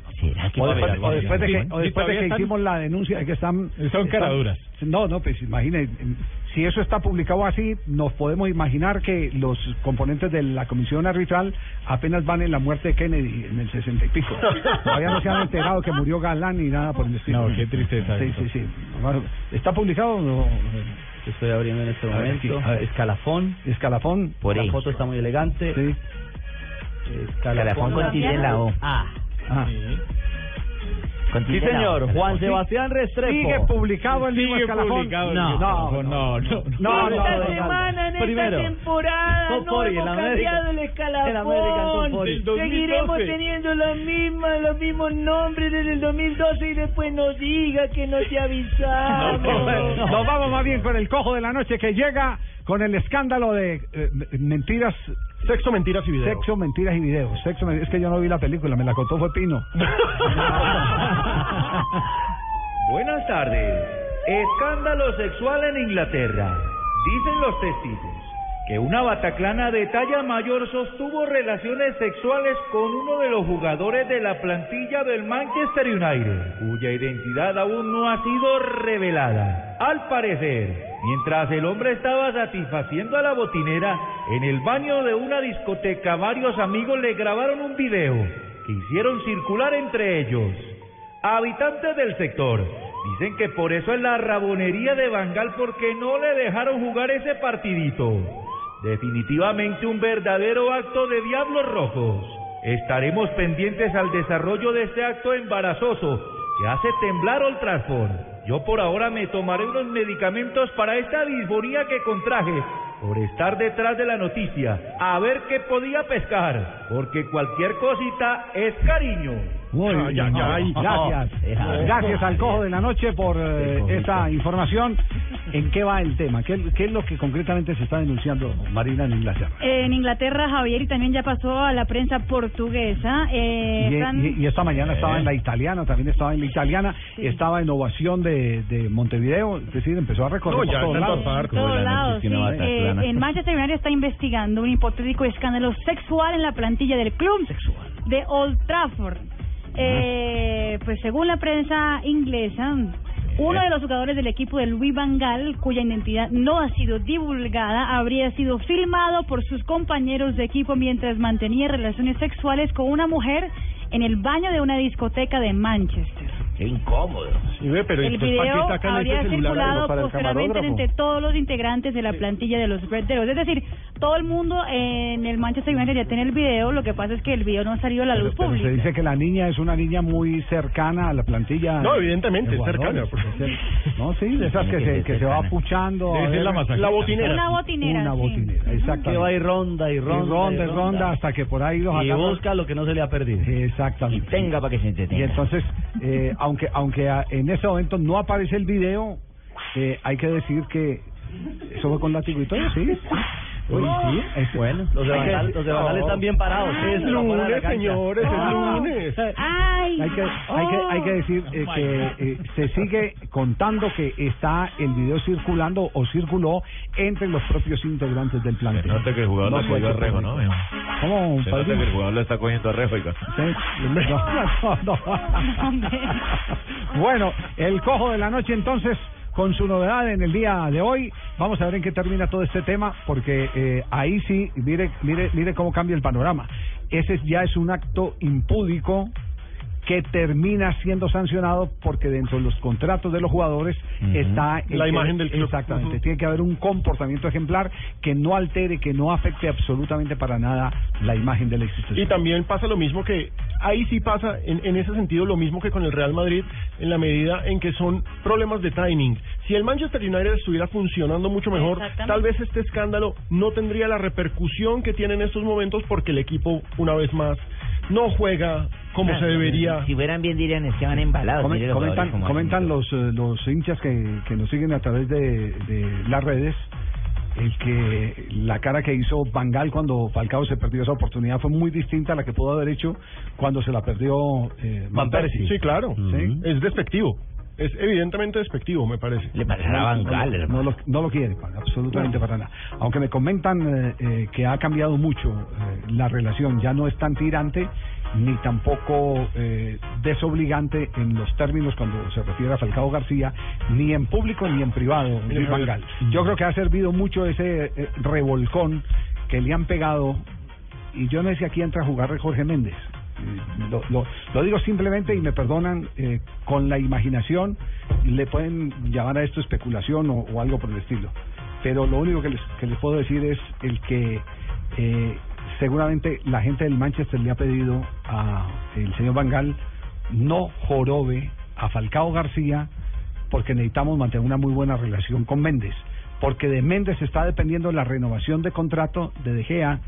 que
O después, de que,
todavía
que hicimos la denuncia de que están.
Son caraduras.
No, no, pues imagine, si eso está publicado así, nos podemos imaginar que los componentes de la comisión arbitral apenas van en la muerte de Kennedy en el 60 y pico. Todavía no se han enterado que murió Galán ni nada por el estilo.
No, qué tristeza
Sí, sí, sí. ¿Está publicado o no?
Estoy abriendo en este
ver,
momento. Escalafón.
Escalafón.
Por la foto está muy elegante.
Sí.
Escalafón con tilde en la O.
Ah.
Sí,
O.
señor, Juan Sebastián Restrepo.
¿Sigue publicado el mismo escalafón? no, no,
escalafón. No, no,
no, no,
Esta semana, en
Primero.
esta temporada, no hemos cambiado
América.
el escalafón.
four.
Del 2012.
Seguiremos teniendo los mismos, los mismos nombres desde el 2012 y después nos diga que no te <laughs> avisamos.
Nos vamos más bien con el cojo de la noche que llega con el escándalo de eh, mentiras.
Sexo, mentiras y videos.
Sexo, mentiras y videos. Sexo, es que yo no vi la película, me la contó fue Pino. <laughs>
Buenas tardes. Escándalo sexual en Inglaterra. Dicen los testigos que una bataclana de talla mayor sostuvo relaciones sexuales con uno de los jugadores de la plantilla del Manchester United, cuya identidad aún no ha sido revelada. Al parecer, mientras el hombre estaba satisfaciendo a la botinera en el baño de una discoteca, varios amigos le grabaron un video que hicieron circular entre ellos. Habitantes del sector dicen que por eso es la rabonería de Bangal porque no le dejaron jugar ese partidito. Definitivamente un verdadero acto de diablos rojos. Estaremos pendientes al desarrollo de este acto embarazoso que hace temblar Old Trafford. Yo por ahora me tomaré unos medicamentos para esta disfonía que contraje por estar detrás de la noticia, a ver qué podía pescar, porque cualquier cosita es cariño.
Muy. Gracias. <laughs> Gracias al cojo de la noche por eh, esta información. ¿En qué va el tema? ¿Qué, qué es lo que concretamente se está denunciando, Marina, en Inglaterra?
En Inglaterra, Javier, y también ya pasó a la prensa portuguesa. Eh,
Y,
están-
y- y esta mañana estaba en la italiana, también estaba en la italiana, estaba en Ovación de, de Montevideo, es decir, empezó a recorrer
No,
por
ya
todos lados.
sí. Eh, en Manchester United está investigando un hipotético escándalo sexual en la plantilla del club de Old Trafford. Eh, pues según la prensa inglesa, uno de los jugadores del equipo de Louis Van Gaal, cuya identidad no ha sido divulgada, habría sido filmado por sus compañeros de equipo mientras mantenía relaciones sexuales con una mujer en el baño de una discoteca de Manchester.
Qué incómodo.
Sí, ve, pero
El
entonces, ¿para qué
video habría circulado
para
posteriormente entre todos los integrantes de la plantilla de los Red Devils. Es decir, todo el mundo en el Manchester United ya tiene el video, lo que pasa es que el video no ha salido a la luz
Pero
pública.
se dice que la niña es una niña muy cercana a la plantilla.
No, evidentemente, es cercana,
No, sí, de esas que se, que se va a ver-
la. La botinera.
Una botinera,
Una
sí.
botinera, exactamente.
Que va y ronda y ronda.
Y ronda y ronda hasta que por ahí los
Y busca lo que no se le ha perdido.
Exactamente.
Y tenga para que se entretenga.
Y entonces, eh, aunque aunque en ese momento no aparece el video, eh, hay que decir que eso fue con látigo y todo, sí. Uy, sí, es bueno.
Los de Bangal, los de Bangal están bien parados.
Es
fuera de la
lunes, señores, es
Ah.
lunes.
Ay.
Hay que, hay que, hay que decir eh, que eh, se sigue contando que está el video circulando o circuló entre los propios integrantes del plantel.
Se nota que el jugador
No
le
fue
cogió a Rejo, ¿no? mijo?
¿Cómo,
Se nota que el jugador le está cogiendo a Rejo.
No, no, no. <laughs> Bueno, el cojo de la noche entonces con su novedad en el día de hoy. Vamos a ver en qué termina todo este tema, porque eh, ahí sí, mire, mire, mire cómo cambia el panorama. Ese ya es un acto impúdico que termina siendo sancionado porque dentro de los contratos de los jugadores está
La
que-
imagen del club.
exactamente tiene que haber un comportamiento ejemplar que no altere que no afecte absolutamente para nada la imagen de la institución
Y también pasa lo mismo que, ahí sí pasa en, en ese sentido lo mismo que con el Real Madrid, en la medida en que son problemas de timing. Si el Manchester United estuviera funcionando mucho mejor, tal vez este escándalo no tendría la repercusión que tiene en estos momentos porque el equipo, una vez más, no juega como se debería.
Si fueran bien dirían, es que van embalados.
Comen-
mire los
comentan los, eh, los hinchas que, que nos siguen a través de, de las redes el que la cara que hizo Bangal cuando Falcao se perdió esa oportunidad fue muy distinta a la que pudo haber hecho cuando se la perdió eh, Van Persie.
Sí, claro.
Sí.
Es despectivo. Es evidentemente despectivo, me parece.
Le Van Gaal,
no,
hermano.
lo, no lo quiere, para- absolutamente para nada. Aunque me comentan eh, eh, que ha cambiado mucho eh, la relación, ya no es tan tirante ni tampoco eh, desobligante en los términos cuando se refiere a Falcao García, ni en público ni en privado, Luis Gaal. Yo creo que ha servido mucho ese eh, revolcón que le han pegado, y yo no sé si aquí entra a jugar Jorge Méndez. Lo, digo simplemente y me perdonan eh, con la imaginación le pueden llamar a esto especulación o, o algo por el estilo. Pero lo único que les, que les puedo decir es el que eh, seguramente la gente del Manchester le ha pedido a el señor Bangal no jorobe a Falcao García porque necesitamos mantener una muy buena relación con Méndez porque de Méndez está dependiendo la renovación de contrato de De Gea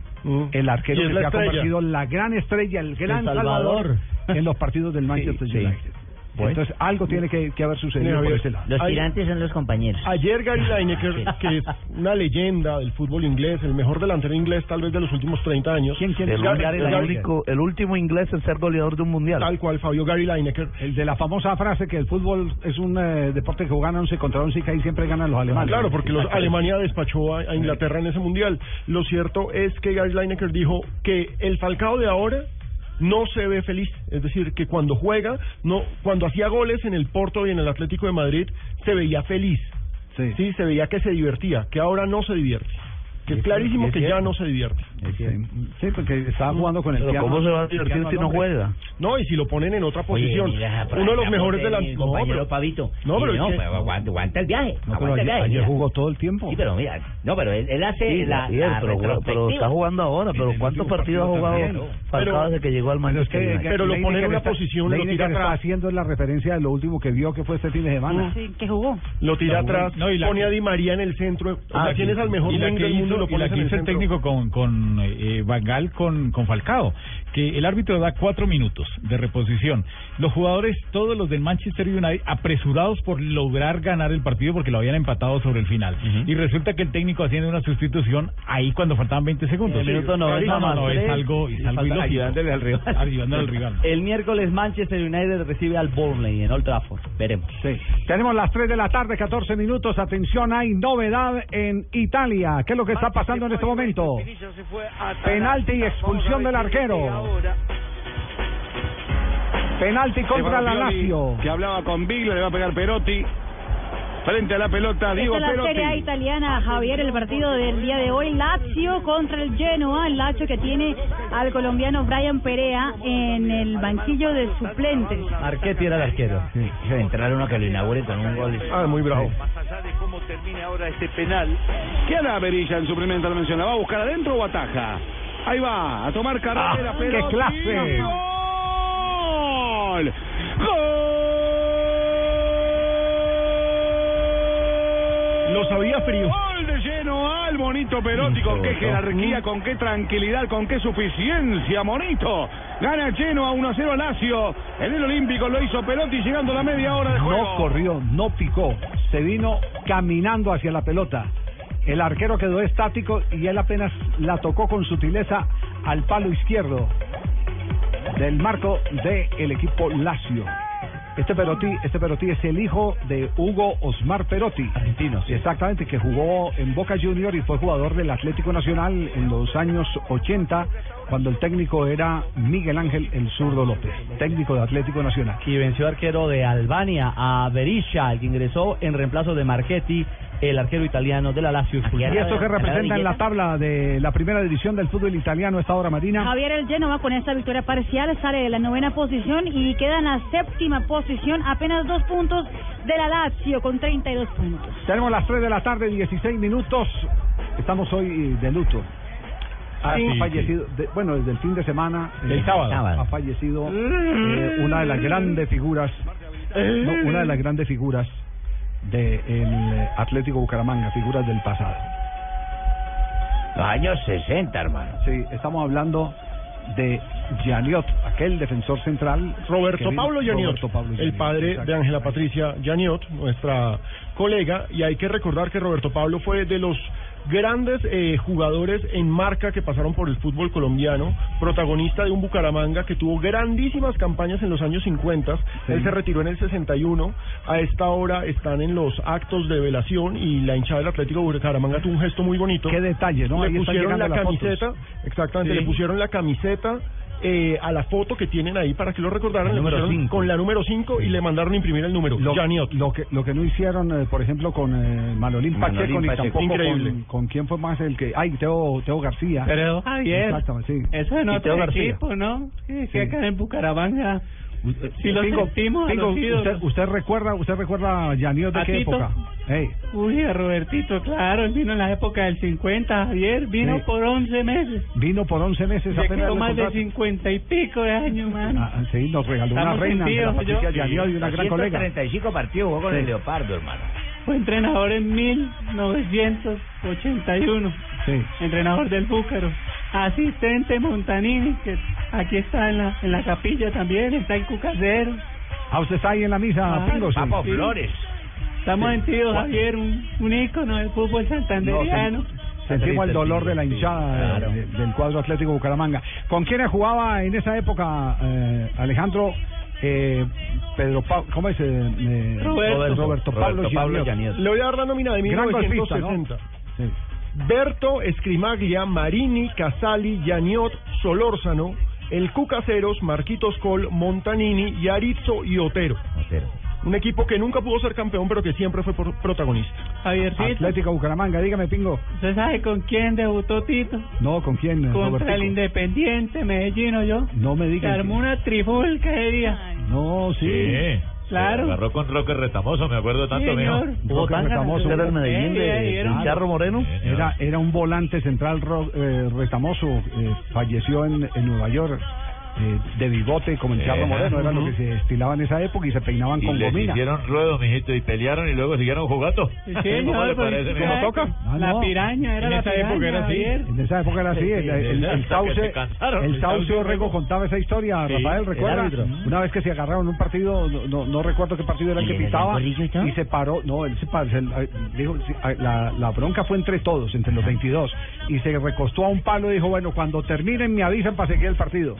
el arquero que se ha convertido en la gran estrella, el gran
El
salvador.
Salvador.
en los partidos del <laughs> Manchester
Sí, sí. Bueno.
Entonces algo tiene que, que haber sucedido
Mira,
por ese lado.
Los tirantes son los compañeros.
Ayer Gary <laughs> Lineker, que es una leyenda del fútbol inglés, el mejor delantero inglés tal vez de los últimos 30 años.
¿Quién, quién?
El,
Gary-
Gary- el único, el último inglés en ser goleador de un mundial.
Tal cual, Fabio Gary Lineker.
El de la famosa frase que el fútbol es un eh, deporte que juegan 11 contra 11 y que ahí siempre ganan los alemanes.
Claro, porque los, Alemania despachó a, a Inglaterra en ese mundial. Lo cierto es que Gary Lineker dijo que el Falcao de ahora no se ve feliz, es decir, que cuando juega, no, cuando hacía goles en el Porto y en el Atlético de Madrid, se veía feliz,
Sí.
sí, se veía que se divertía, que ahora no se divierte, que es clarísimo
es
que ya no se divierte.
Sí, sí, porque estaba jugando con el
Pero
piano.
¿cómo se va a divertir si no juega?
No, y si lo ponen en otra
Oye,
posición,
mira, por
uno de los mejores de la... No,
compañero
pero-
Pavito.
No, pero
no, pero aguanta, aguanta el viaje.
No, pero
aguanta el
ayer,
viaje.
ayer
mira.
jugó todo el tiempo.
Sí, pero mira, no, pero él, él hace
Sí,
la,
Javier,
la
pero, pero está jugando ahora, pero ¿cuántos partidos ha jugado
también.
Falcao
Pero-
desde que llegó al
Pero es
Manchester
que,
United?
Pero lo
Lineker
pone en una
está-
posición, lo tira
está
atrás.
haciendo la referencia de lo último que vio que fue este fin de semana.
Sí, que jugó.
Lo tira atrás,
No, y la-
pone a Di María en el centro. O
Ah,
sea, tienes al mejor del mundo y
hizo,
lo
y la que
el
hizo el
centro.
técnico con, con eh, Van Gaal con, con Falcao, que el árbitro da cuatro minutos de reposición. Los jugadores, todos los del Manchester United, apresurados por lograr ganar el partido porque lo habían empatado sobre el final. Y resulta que el técnico haciendo una sustitución ahí cuando faltaban 20 segundos.
El minuto 90
no, no, no,
más
es algo, es algo
falta
ilógico.
ayudándole al rival.
Ayudándole al rival.
El miércoles Manchester United recibe al Burnley en Old Trafford. Veremos.
Sí. Tenemos las 3 de la tarde, 14 minutos. Atención, hay novedad en Italia. ¿Qué es lo que está pasando en este momento? Penalti y expulsión del arquero. Penalti contra la Lazio.
Que hablaba con Biglia, le va a pegar Perotti. Frente a la pelota, Diego
Esta es la
Perotti.
Serie italiana, Javier, el partido del día de hoy, Lazio contra el Genoa, el Lazio que tiene al colombiano Brian Perea en el banquillo de suplentes.
Marchetti era el arquero.
De entrar uno que lo inaugure con un gol.
Ah, muy bravo.
termine ahora este penal.
¿Qué hará Berilla en su primera intervención? ¿La va a buscar adentro o ataja? Ahí va, a tomar carrera,
Ah,
pero...
¡qué clase!
¡Gol!
Lo sabía frío.
Gol de lleno al Monito Perotti. Con qué jerarquía, con qué tranquilidad, con qué suficiencia, Monito. Gana lleno a 1 a 0 a Lazio. En el Olímpico lo hizo Perotti llegando a la media hora de juego.
No corrió, no picó, se vino caminando hacia la pelota. El arquero quedó estático y él apenas la tocó con sutileza al palo izquierdo del marco del equipo Lazio. Este Perotti, este Perotti es el hijo de Hugo Osmar Perotti. Argentino. Exactamente, que jugó en Boca Junior y fue jugador del Atlético Nacional en los años 80, cuando el técnico era Miguel Ángel El Zurdo López, técnico de Atlético Nacional.
Y venció arquero de Albania a Berisha, el que ingresó en reemplazo de Marchetti, el arquero italiano de la Lazio.
¿Y esto que representa en la tabla de la primera división del fútbol italiano a esta hora, Marina?
Javier el Genoa con esta victoria parcial sale de la novena posición y queda en la séptima posición, apenas dos puntos de la Lazio con 32 puntos.
Tenemos las 3 de la tarde, 16 minutos. Estamos hoy de luto. Ha
Ah, sí,
fallecido, de- bueno, desde el fin de semana.
El sábado.
Ha fallecido eh, una de las grandes figuras, no, una de las grandes figuras del Atlético Bucaramanga, figuras del pasado.
Los años 60, hermano.
Sí, estamos hablando de Janiot, aquel defensor central.
Roberto Pablo Yaniot,
Roberto Pablo
el padre de Ángela Patricia Yaniot, nuestra colega, y hay que recordar que Roberto Pablo fue de los grandes eh, jugadores en marca que pasaron por el fútbol colombiano, protagonista de un Bucaramanga que tuvo grandísimas campañas en los años 50,
Sí.
él se retiró en el 61, a esta hora están en los actos de velación y la hinchada del Atlético Bucaramanga tuvo un gesto muy bonito.
Qué detalle, ¿no?
Le
Ahí
pusieron la
fotos.
camiseta, exactamente,
Sí.
le pusieron la camiseta eh, a la foto que tienen ahí para que lo recordaran,
La
le
número
pusieron
cinco.
con la número 5 y le mandaron imprimir el número.
Lo, que lo que no hicieron, eh, por ejemplo, con eh, Manolín
Manolín
Pacheco, ni
Pacheco,
tampoco
increíble.
con, con quién fue más el que... Ay, Teo, Teo García.
Pero, Javier,
Exactamente, sí.
Eso en
Y Teo
otro
García.
equipo, ¿no? Que
Sí.
acá en Bucaramanga. Si lo
Pingo,
sentimos
Pingo,
los
usted, usted recuerda, usted recuerda a Janiot de
¿A
qué
Tito?
época? Ey,
Uy, a Robertito, claro, él vino en la época del 50, Javier, vino
Sí.
por 11 meses.
vino por 11 meses
Se
apenas
más de
contrato.
50 y pico de años, man.
Ah, sí, nos regaló una
Estamos
reina,
sentidos,
la Patricia
yo.
Janiot y una gran colega.
135 partidos jugó con
Sí.
el Leopardo, hermano.
Fue entrenador en 1981.
Sí.
Entrenador del Búcaro. Asistente Montanini, que aquí está en la, en la capilla también, está el Cucasero.
Ah, usted está ahí en la misa,
Ah,
Pingo. sí.
Papo Flores. Estamos
Sí.
sentidos,
¿Cuál?
Javier, un, un ícono del fútbol santanderiano.
Sentimos el dolor de la hinchada
Claro.
de- del cuadro Atlético Bucaramanga. ¿Con quiénes jugaba en esa época eh, Alejandro? Eh, Pedro Pa- ¿Cómo es? Eh, eh,
Roberto.
Roberto Pablo, Janiot.
Le voy a dar la nómina de
Gran golfista, ¿no?
1960. Berto, Escrimaglia, Marini, Casali, Yaniot, Solórzano, el Cucaseros, Marquitos Col, Montanini, Yarizzo y Otero. Un equipo que nunca pudo ser campeón, pero que siempre fue por- protagonista.
Javiercito.
Atlético Bucaramanga, dígame, Pingo.
¿Usted sabe con quién debutó Tito?
No, ¿con quién?
Contra
Robertico?
el Independiente Medellín, yo.
No me
Se
digas.
armó una trifulca ese día.
No, sí.
Claro.
Agarró con Roque Retamoso, me acuerdo tanto,
Sí.
Hubo Roque Retamoso.
Era el Medellín
Sí, ahí
de Charro Moreno.
Era, era un volante central ro- eh, retamoso, eh, falleció en, en Nueva York. Eh, de bigote como el Charro
Ajá.
Moreno, era lo que se estilaba en esa época y se peinaban
Y
con
les
gomina.
hicieron ruedo, mijito, y pelearon y luego siguieron jugando.
Sí, <laughs>
¿Cómo le
pues,
parece,
¿cómo toca? La piraña era
En
la
esa
piraña,
época era así. En esa época era así. El, el, el, sauce,
cansaron.
el sauce Orrego contaba esa historia,
Sí,
Rafael,
el
¿recuerda? Una vez que se agarraron un partido, no, no, no recuerdo qué partido era el
¿Y
que pitaba,
y
se paró, no, él se paró, se- dijo, la, la bronca fue entre todos, entre los 22, y se recostó a un palo y dijo, bueno, cuando terminen me avisan para seguir el partido.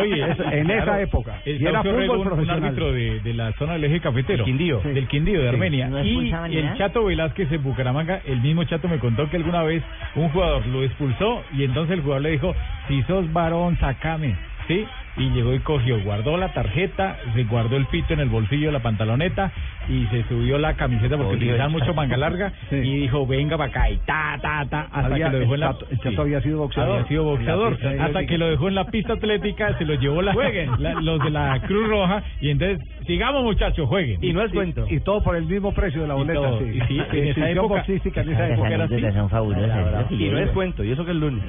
Oye,
Es- <laughs> en
claro,
esa época.
El
Y era fútbol
un- árbitro de, de la zona del eje cafetero.
El Quindío.
Sí. Del Quindío, de
Sí.
Armenia.
¿No
y el
nada?
Chato Velázquez en Bucaramanga, el mismo Chato me contó que alguna vez un jugador lo expulsó y entonces el jugador le dijo, si sos varón, sacame. ¿Sí? y llegó y cogió, guardó la tarjeta, se guardó el pito en el bolsillo de la pantaloneta y se subió la camiseta porque utilizaban mucho manga larga <laughs>
Sí.
y dijo, venga para acá y ta, ta, ta, hasta
Había-
que lo dejó en la...
el Chato- el Chato había sido boxeador.
Había sido boxeador, hasta que lo dejó en la pista atlética, se lo llevó la, <laughs> la- los de la Cruz Roja y entonces, sigamos muchachos, jueguen.
Y todo por el mismo precio de la boleta.
todo.
sí.
Y sí, en <laughs> esa época-
boxística en esa época era así.
son fabulosas.
Y no es cuento, y eso que es lunes.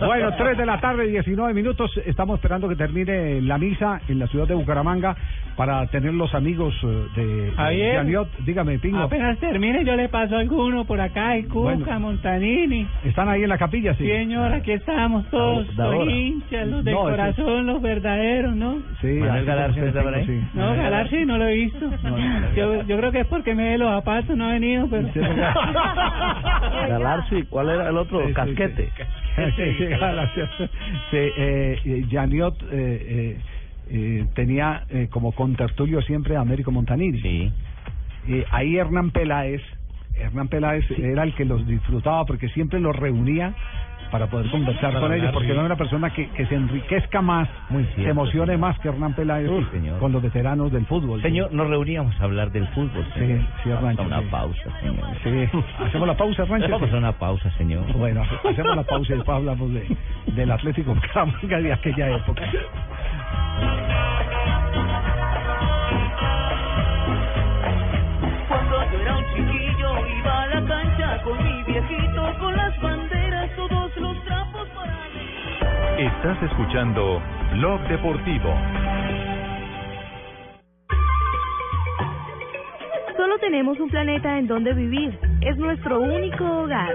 Bueno, 3 de la tarde, 19 minutos. Estamos esperando que termine la misa en la ciudad de Bucaramanga para tener los amigos eh, de
Javier.
Janiot. Dígame, Pingo.
Apenas termine, yo le paso alguno por acá, el Cuca,
Bueno.
Montanini.
¿Están ahí en la capilla? Sí.
Sí, señor, aquí estamos todos,
Da- da
los hinchas, los de
No,
corazón, los verdaderos, ¿no?
Sí,
Manuel está por ahí.
sí.
No, Galar sí, no lo he visto. Yo, yo creo que es porque me dé los zapatos, no ha venido, pero... <laughs>
Galarza, ¿cuál era el otro?
Sí,
Casquete.
Sí, sí, <laughs> Galarza. Sí, eh, eh, Janiot eh, eh, eh, tenía eh, como contertulio siempre a Américo Montanini.
Sí.
Eh, ahí Hernán Peláez, Hernán Peláez era el que los disfrutaba porque siempre los reunía para poder conversar
Para
con ellos, porque
sí.
no era una persona que, que se enriquezca más, se emocione más que Hernán Peláez
Sí,
con los veteranos del fútbol.
Señor, nos reuníamos a hablar del fútbol.
Sí,
señor.
sí, Arrancho,
Una
sí.
pausa, señor.
Sí. ¿Hacemos la pausa, Arrancho?
Vamos a una pausa, señor.
Bueno, hacemos la pausa y después hablamos de, del Atlético Bucaramanga de aquella época.
Cuando yo era un chiquillo iba a la cancha con mi viejito, con las banderas, todos los trapos para...
Estás escuchando Blog Deportivo.
Solo tenemos un planeta en donde vivir. Es nuestro único hogar.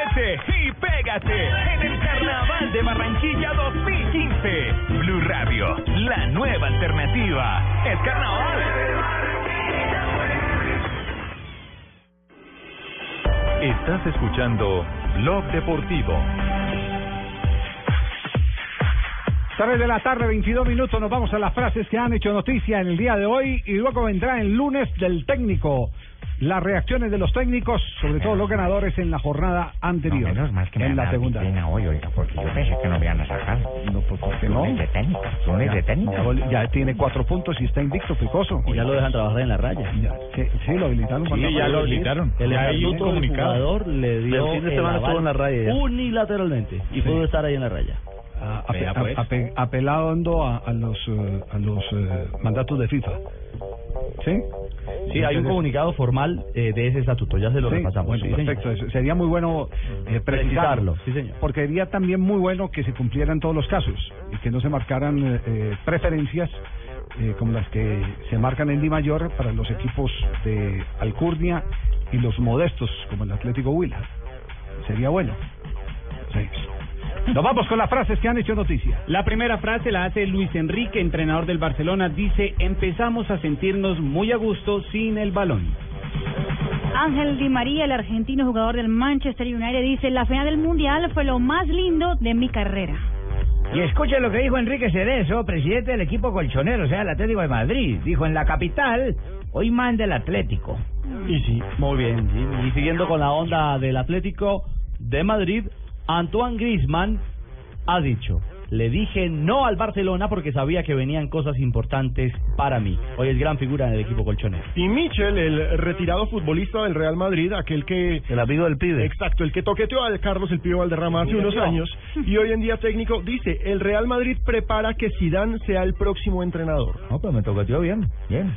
y pégate en el Carnaval de Barranquilla 2015. Blue Radio, la nueva alternativa. Es carnaval.
Estás escuchando Blog Deportivo.
3 de la tarde, 22 minutos, nos vamos a las frases que han hecho noticia en el día de hoy y luego vendrá el lunes del técnico. Las reacciones de los técnicos, sobre todo los ganadores en la jornada anterior.
menos mal que me
en la segunda.
disciplina hoy, oiga, porque yo pensé que no me iban a sacar.
No, pues, ¿por qué no?
De técnico, de técnico.
Ya, tiene cuatro puntos y está invicto, Picoso.
Y ya lo dejan trabajar en la raya.
Ya, sí, sí, lo habilitaron.
Sí, ya lo habilitaron. El estatuto del jugador le dio
El fin de semana estuvo en la raya ya.
unilateralmente y
Sí.
pudo estar ahí en la raya.
A- ape- a- ape- apelando a, a los a los eh, mandatos de FIFA. ¿Sí?
Sí, hay un comunicado formal eh, de ese estatuto, ya se lo
Sí,
repasamos.
bueno,
sí, señor.
perfecto. eso Sería muy bueno eh, precisarlo.
Sí, señor.
Porque sería también muy bueno que se cumplieran todos los casos y que no se marcaran eh, eh, preferencias eh, como las que se marcan en Di Mayor para los equipos de Alcurnia y los modestos como el Atlético Huila. Sería bueno. Sí. Nos vamos con las frases que han hecho noticia.
La primera frase la hace Luis Enrique, entrenador del Barcelona. Dice, empezamos a sentirnos muy a gusto sin el balón.
Ángel Di María, el argentino jugador del Manchester United, dice, la final del Mundial fue lo más lindo de mi carrera.
Y escuche lo que dijo Enrique Cerezo, presidente del equipo colchonero, o sea, el Atlético de Madrid. Dijo, en la capital, hoy manda el Atlético.
Y sí, muy bien. Y, y siguiendo con la onda del Atlético de Madrid, Antoine Griezmann ha dicho, le dije no al Barcelona porque sabía que venían cosas importantes para mí. Hoy es gran figura en el equipo colchonero.
Y Michel, el retirado futbolista del Real Madrid, aquel que...
El amigo del pibe.
Exacto, el que toqueteó al Carlos el Pío Valderrama hace unos años y hoy en día técnico, dice, el Real Madrid prepara que Zidane sea el próximo entrenador.
No, pero me toqueteó bien, bien.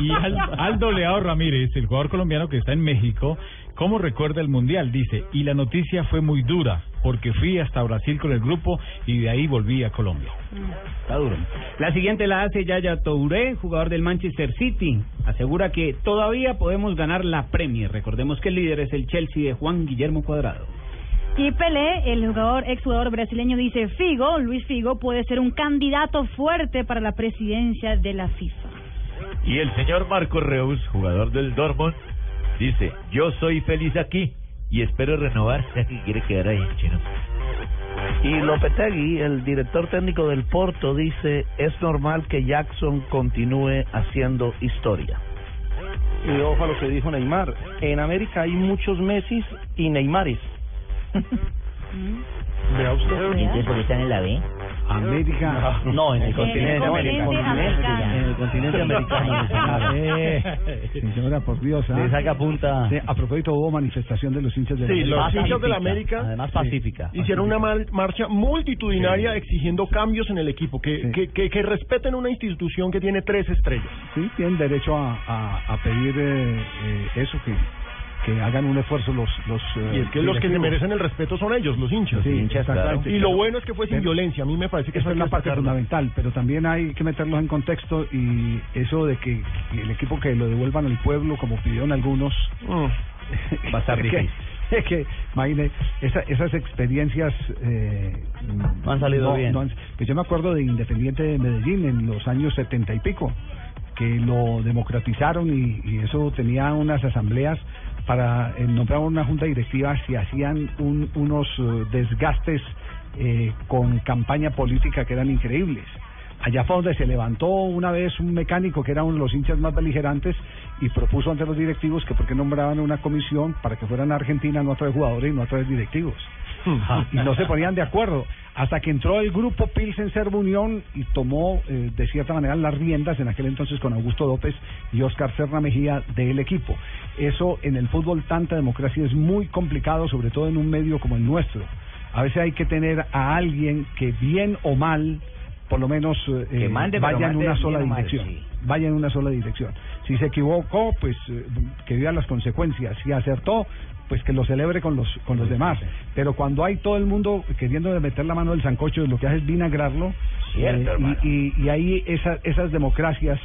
Y Al- Aldo Leao Ramírez, el jugador colombiano que está en México, ¿cómo recuerda el Mundial? Dice, y la noticia fue muy dura, porque fui hasta Brasil con el grupo y de ahí volví a Colombia.
Está duro. La siguiente la hace Yaya Touré, jugador del Manchester City. Asegura que todavía podemos ganar la Premier. Recordemos que el líder es el Chelsea de Juan Guillermo Cuadrado.
Y Pelé, el jugador, exjugador brasileño, dice, Figo, Luis Figo, puede ser un candidato fuerte para la presidencia de la FIFA.
Y el señor Marco Reus, jugador del Dortmund, dice, yo soy feliz aquí y espero renovar. <laughs> que quiere quedar ahí, chino.
Y Lopetegui, el director técnico del Porto, dice, es normal que Jackson continúe haciendo historia.
Y ojo a lo que dijo Neymar. En América hay muchos Messi y Neymares. <laughs>
Vea usted.
¿Entonces por qué están en la B?
América.
No, en el
En el
continente americano. En el continente americano. <laughs>
Señora, por Dios. ¿ah?
Le saca punta.
Sí, a propósito, hubo manifestación de los hinchas de la
Sí, los
América.
hinchas de la América
Además pacífica.
hicieron una mar- marcha multitudinaria exigiendo cambios en el equipo, que, que, que, que respeten una institución que tiene tres estrellas.
Sí, tienen derecho a, a, a pedir eh, eh, eso, que, que hagan un esfuerzo los... los
Y es que los que se merecen el respeto son ellos, los hinchas.
Sí, exactamente.
Y lo bueno es que fue sin
Pero-
violencia. A mí me parece que
Esa
eso
es la parte fundamental, pero también hay que meterlos en contexto y eso de que, el equipo que lo devuelvan al pueblo, como pidieron algunos, <laughs>
Va a estar
es <laughs> que-
difícil.
Es <laughs> que, imagine, esa- esas experiencias... Eh,
han salido bien.
han- pues yo me acuerdo de Independiente de Medellín en los años setenta y pico, que lo democratizaron y, y eso tenía unas asambleas para eh, nombrar una junta directiva si hacían un- unos eh, desgastes eh, con campaña política que eran increíbles. Allá fue donde se levantó una vez un mecánico que era uno de los hinchas más beligerantes y propuso ante los directivos que por qué nombraban una comisión para que fueran a Argentina no a través jugadores y no a través directivos. y no se ponían de acuerdo hasta que entró el grupo Pilsen Servo Unión y tomó eh, de cierta manera las riendas en aquel entonces con Augusto López y Oscar Serna Mejía del equipo. Eso en el fútbol tanta democracia es muy complicado, sobre todo en un medio como el nuestro. A veces hay que tener a alguien que bien o mal por lo menos eh,
Que mande,
vaya en una sola
mal,
dirección.
sí.
Vaya en una sola dirección. Si se equivocó, pues eh, que vea las consecuencias. Si acertó, pues que lo celebre con los con los demás. Pero cuando hay todo el mundo queriendo meter la mano del sancocho, lo que hace es vinagrarlo.
Cierto,
eh, y, y, y ahí esa- esas democracias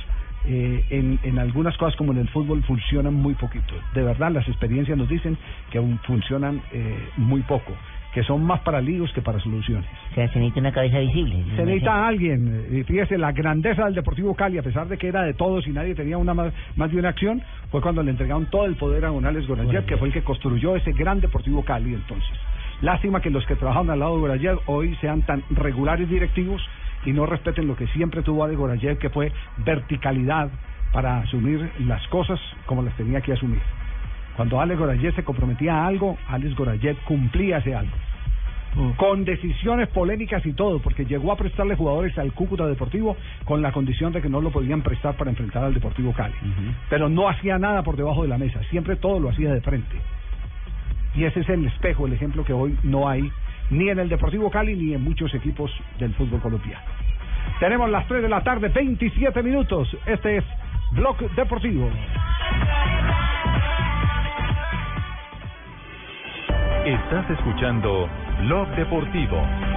eh, en, en algunas cosas como en el fútbol funcionan muy poquito. De verdad, las experiencias nos dicen que aún funcionan eh, muy poco, que son más para líos que para soluciones.
O sea, se necesita una cabeza visible.
Se necesita a alguien. eh, Fíjese, la grandeza del Deportivo Cali, a pesar de que era de todos y nadie tenía una más, más de una acción, fue cuando le entregaron todo el poder a González Gorayev, que fue el que construyó ese gran Deportivo Cali entonces. Lástima que los que trabajaron al lado de Gorayev hoy sean tan regulares directivos y no respeten lo que siempre tuvo Ale Gorayev, que fue verticalidad para asumir las cosas como las tenía que asumir. Cuando Alex Gorayev se comprometía a algo, Alex Gorayev cumplía ese algo. Con decisiones polémicas y todo, porque llegó a prestarle jugadores al Cúcuta Deportivo con la condición de que no lo podían prestar para enfrentar al Deportivo Cali. Pero no hacía nada por debajo de la mesa, siempre todo lo hacía de frente. Y ese es el espejo, el ejemplo que hoy no hay ni en el Deportivo Cali ni en muchos equipos del fútbol colombiano. Tenemos las 3 de la tarde, 27 minutos. Este es Blog Deportivo.
Estás escuchando Blog Deportivo.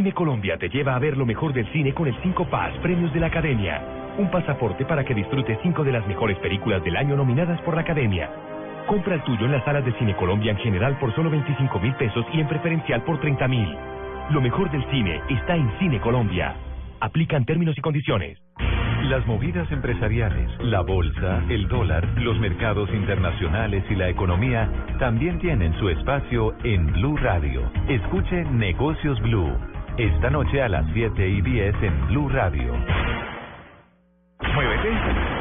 Cine Colombia te lleva a ver lo mejor del cine con el 5 Paz Premios de la Academia. Un pasaporte para que disfrutes cinco de las mejores películas del año nominadas por la Academia. Compra el tuyo en las salas de Cine Colombia en general por solo 25 mil pesos y en preferencial por 30 mil. Lo mejor del cine está en Cine Colombia. Aplican términos y condiciones.
Las movidas empresariales, la bolsa, el dólar, los mercados internacionales y la economía también tienen su espacio en Blue Radio. Escuche Negocios Blue. Esta noche a las 7 y 10 en Blue Radio.
Muévete,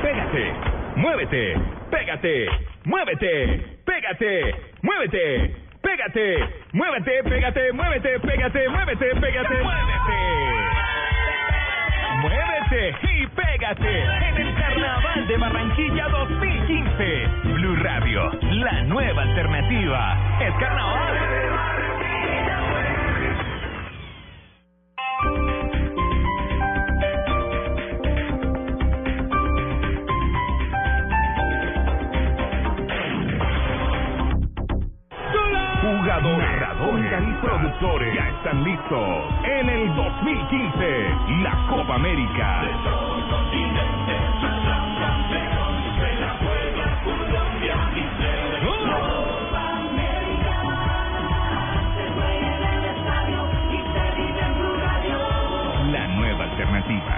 pégate, muévete, pégate, muévete, pégate, muévete, pégate, muévete, pégate, muévete, pégate, muévete, pégate, muévete. Muévete y pégate en el Carnaval de Barranquilla 2015. Blue Radio, la nueva alternativa. Es carnaval. Productores ya están listos en el 2015, la Copa América.
viva.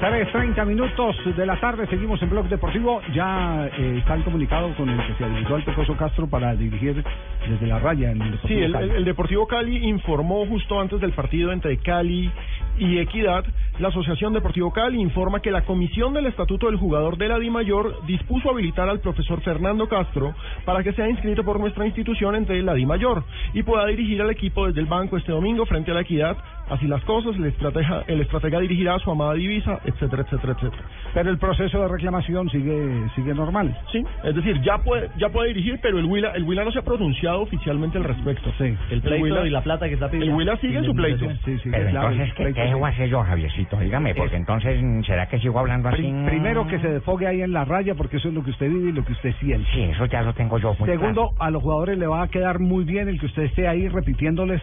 3.30 minutos de la tarde, seguimos en Blog Deportivo. Ya eh, está el comunicado con el que se habilitó al Pecoso Castro para dirigir desde la raya en el Deportivo
Sí, el,
Cali.
el- el Deportivo Cali informó justo antes del partido entre Cali y Equidad. La Asociación Deportivo Cali informa que la Comisión del Estatuto del Jugador de la DIMAYOR dispuso habilitar al profesor Fernando Castro para que sea inscrito por nuestra institución entre la DIMAYOR y pueda dirigir al equipo desde el banco este domingo frente a la Equidad. Así las cosas, el estratega, el estratega dirigirá a su amada divisa, etcétera, etcétera, etcétera.
Pero el proceso de reclamación sigue sigue normal.
Sí, es decir, ya puede ya puede dirigir, pero el Huila, el Huila no se ha pronunciado oficialmente al respecto.
Sí.
El pleito y la plata que está pidiendo.
El Huila sigue en su pleito.
Pero entonces, ¿qué, qué debo hacer yo, Javiercito? Dígame, porque entonces, ¿será que sigo hablando así?
Pri- Primero que se desfogue ahí en la raya porque eso es lo que usted vive y lo que usted siente.
Sí, eso ya lo tengo yo muy
Segundo, a los jugadores le va a quedar muy bien el que usted esté ahí repitiéndoles,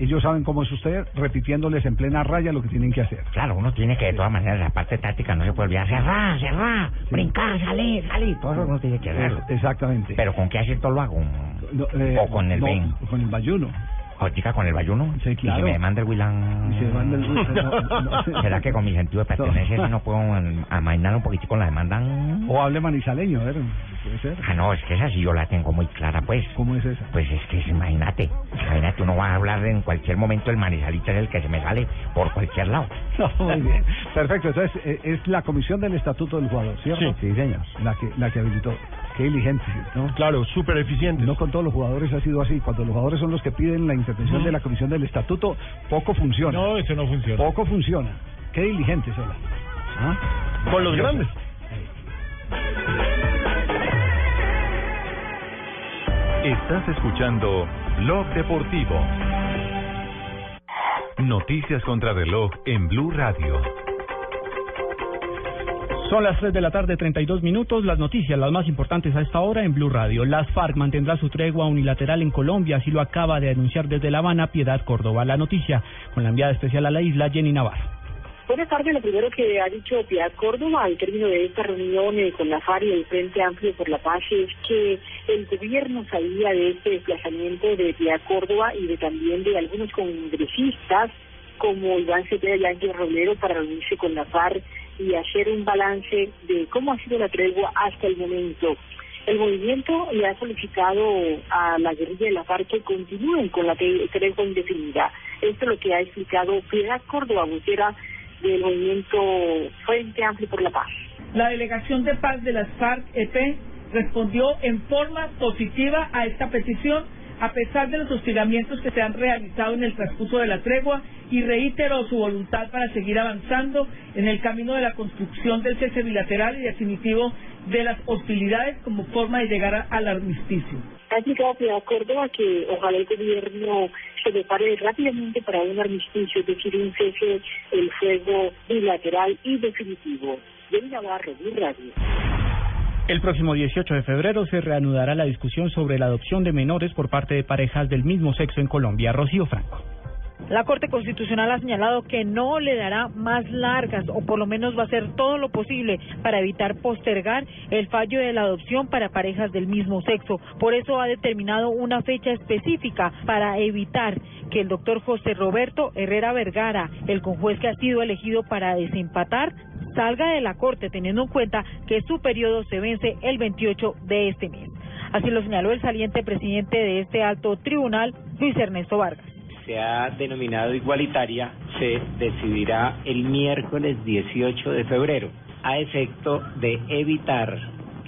ellos saben cómo es usted, repitiéndoles en plena raya lo que tienen que hacer.
Claro, uno tiene que, de todas maneras, la parte táctica no se puede olvidar. Cerrar, cerrar, brincar, salir, salir. Todo eso uno tiene que hacerlo.
Exactamente.
Pero ¿con qué acierto lo hago?
No, eh,
o con el
no,
Ben.
Con el bayuno.
¿Jotica con el bayuno?
Sí, claro.
Y si me manda el Wilan...
Y si me manda el no, no. <laughs>
¿Será que con mi sentido de pertenencia no puedo am- amainar un poquitico la demanda?
O hable manizaleño, a ver, puede ser.
Ah, no, es que esa sí yo la tengo muy clara, pues.
¿Cómo es esa?
Pues es que, imagínate, imagínate, uno va a hablar en cualquier momento, el manizalito es el que se me sale por cualquier lado. <laughs>
No, muy bien. Perfecto, entonces eh, es la comisión del estatuto del jugador, ¿cierto?
Sí.
señor. La que, la que habilitó. Qué diligente, ¿no?
Claro, súper eficiente.
No con todos los jugadores ha sido así. Cuando los jugadores son los que piden la intervención de la comisión del estatuto, poco funciona.
No, eso no funciona.
Poco funciona. Qué diligente son. ¿Ah?
Con los grandes.
Estás escuchando Blog Deportivo. Noticias contra reloj en Blue Radio.
Son las 3 de la tarde, 32 minutos. Las noticias, las más importantes a esta hora en Blue Radio. Las FARC mantendrá su tregua unilateral en Colombia, así lo acaba de anunciar desde La Habana Piedad Córdoba. La noticia con la enviada especial a la isla, Jenny Navarro.
Buenas tardes. Lo primero que ha dicho Piedad Córdoba al término de esta reunión eh, con la FARC y el Frente Amplio por la Paz es que el gobierno sabía de este desplazamiento de Piedad Córdoba y de también de algunos congresistas como Iván Cepeda y Ángel Roblero para reunirse con la FARC y hacer un balance de cómo ha sido la tregua hasta el momento. El movimiento le ha solicitado a la guerrilla de la FARC que continúen con la tre- tregua indefinida. Esto es lo que ha explicado Piedad Córdoba, vocera del movimiento Frente Amplio por la Paz.
La delegación de paz de las FARC-EP respondió en forma positiva a esta petición a pesar de los hostigamientos que se han realizado en el transcurso de la tregua y reiteró su voluntad para seguir avanzando en el camino de la construcción del cese bilateral y definitivo de las hostilidades como forma de llegar al armisticio.
Que ojalá el gobierno se prepare rápidamente para un armisticio, es decir, un cese el fuego bilateral y definitivo.
El próximo 18 de febrero se reanudará la discusión sobre la adopción de menores por parte de parejas del mismo sexo en Colombia. Rocío Franco.
La Corte Constitucional ha señalado que no le dará más largas o por lo menos va a hacer todo lo posible para evitar postergar el fallo de la adopción para parejas del mismo sexo. Por eso ha determinado una fecha específica para evitar que el doctor José Roberto Herrera Vergara, el conjuez que ha sido elegido para desempatar, salga de la Corte teniendo en cuenta que su periodo se vence el 28 de este mes. Así lo señaló el saliente presidente de este alto tribunal, Luis Ernesto Vargas.
se ha denominado igualitaria se decidirá el miércoles 18 de febrero a efecto de evitar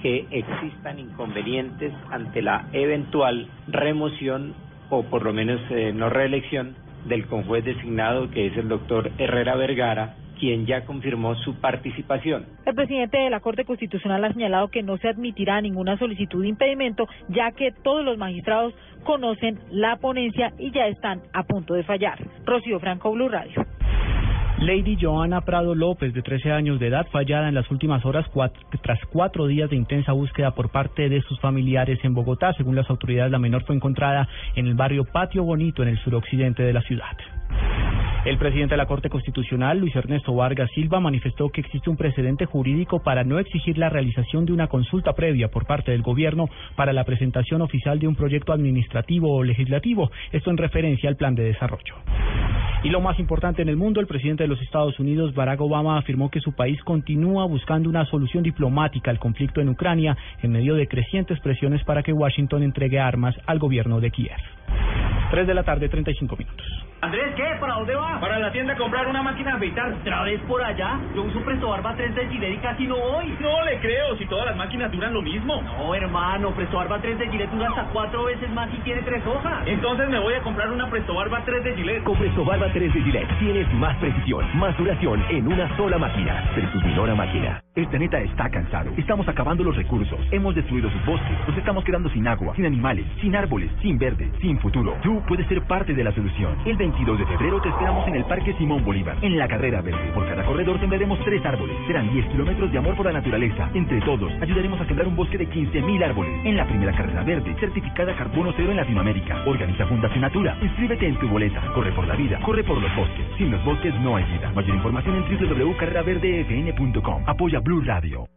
que existan inconvenientes ante la eventual remoción o por lo menos eh, no reelección del conjuez designado que es el doctor Herrera Vergara quien ya confirmó su participación.
El presidente de la Corte Constitucional ha señalado que no se admitirá ninguna solicitud de impedimento, ya que todos los magistrados conocen la ponencia y ya están a punto de fallar. Rocío Franco, Blue Radio.
Lady Joana Prado López, de 13 años de edad, fallada en las últimas horas tras cuatro días de intensa búsqueda por parte de sus familiares en Bogotá. Según las autoridades, la menor fue encontrada en el barrio Patio Bonito, en el suroccidente de la ciudad. El presidente de la Corte Constitucional, Luis Ernesto Vargas Silva, manifestó que existe un precedente jurídico para no exigir la realización de una consulta previa por parte del gobierno para la presentación oficial de un proyecto administrativo o legislativo, esto en referencia al plan de desarrollo. Y lo más importante en el mundo, el presidente de los Estados Unidos, Barack Obama, afirmó que su país continúa buscando una solución diplomática al conflicto en Ucrania en medio de crecientes presiones para que Washington entregue armas al gobierno de Kiev. 3 de la tarde, 35 minutos.
Andrés, ¿qué? ¿Para dónde va? Para la tienda a comprar una máquina de afeitar. ¿Otra vez por allá? Yo uso Presto Barba 3 de Gillette y casi no voy. No le creo, si todas las máquinas duran lo mismo. No, hermano, Presto Barba 3 de Gillette dura hasta cuatro veces más y tiene tres hojas. Entonces me voy a comprar una Presto Barba 3 de Gillette.
Con Presto Barba 3 de Gillette tienes más precisión, más duración en una sola máquina. Versus Minora Máquina.
El planeta está cansado. Estamos acabando los recursos. Hemos destruido sus bosques. Nos estamos quedando sin agua, sin animales, sin árboles, sin verde, sin futuro. Tú puedes ser parte de la solución. El 22 de febrero te esperamos en el Parque Simón Bolívar, en la carrera verde. Por cada corredor sembraremos tres árboles. Serán 10 kilómetros de amor por la naturaleza. Entre todos, ayudaremos a sembrar un bosque de 15.000 árboles. En la primera carrera verde, certificada carbono cero en Latinoamérica. Organiza Fundación Natura. Inscríbete en tu boleta. Corre por la vida. Corre por los bosques. Sin los bosques no hay vida. Mayor información en www.carreraverdefn.com. Apoya Blue Radio.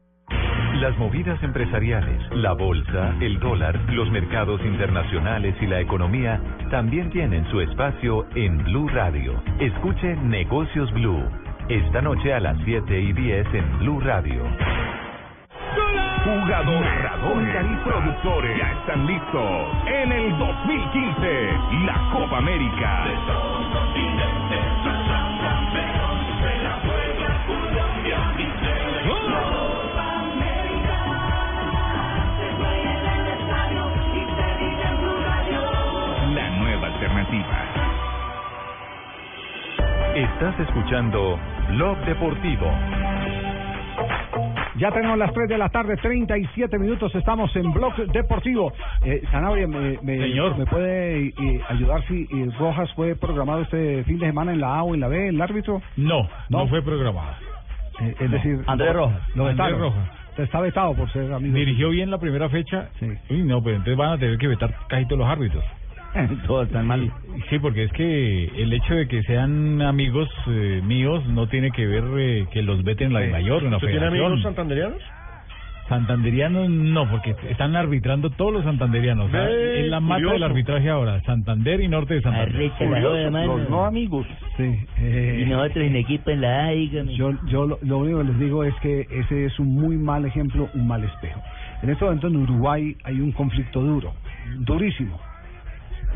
Las movidas empresariales, la bolsa, el dólar, los mercados internacionales y la economía también tienen su espacio en Blue Radio. Escuche Negocios Blue. Esta noche a las 7 y 10 en Blue Radio.
Jugadores, narradores y productores ya están listos en el 2015 la Copa América.
Estás escuchando Blog Deportivo.
Ya tenemos las 3 de la tarde, 37 minutos, estamos en Blog Deportivo. Eh, Sanabria, ¿me, me,
Señor.
¿me puede eh, ayudar si eh, Rojas fue programado este fin de semana en la A o en la B, el árbitro?
No, no, fue programado.
Eh, es decir,
Andrés Rojas.
Lo
Andrés. Rojas.
Está vetado por ser amigo.
Dirigió bien la primera fecha. Uy, no, pues entonces van a tener que vetar casi todos los árbitros. <laughs>
Todo está mal.
Sí, porque es que el hecho de que sean amigos eh, míos no tiene que ver eh, que los veten en la de mayor, en la
¿Usted tiene amigos santanderianos?
Santanderianos no, porque están arbitrando todos los santanderianos. o sea,
Ve,
es la mata
curioso.
del arbitraje ahora, Santander y Norte de Santander.
Arrecha la joda, mano.
Los no amigos. Sí. eh,
Y nosotros en equipo en la A, dígame.
Yo, yo lo, lo único que les digo es que ese es un muy mal ejemplo, un mal espejo. En este momento en Uruguay hay un conflicto duro, durísimo,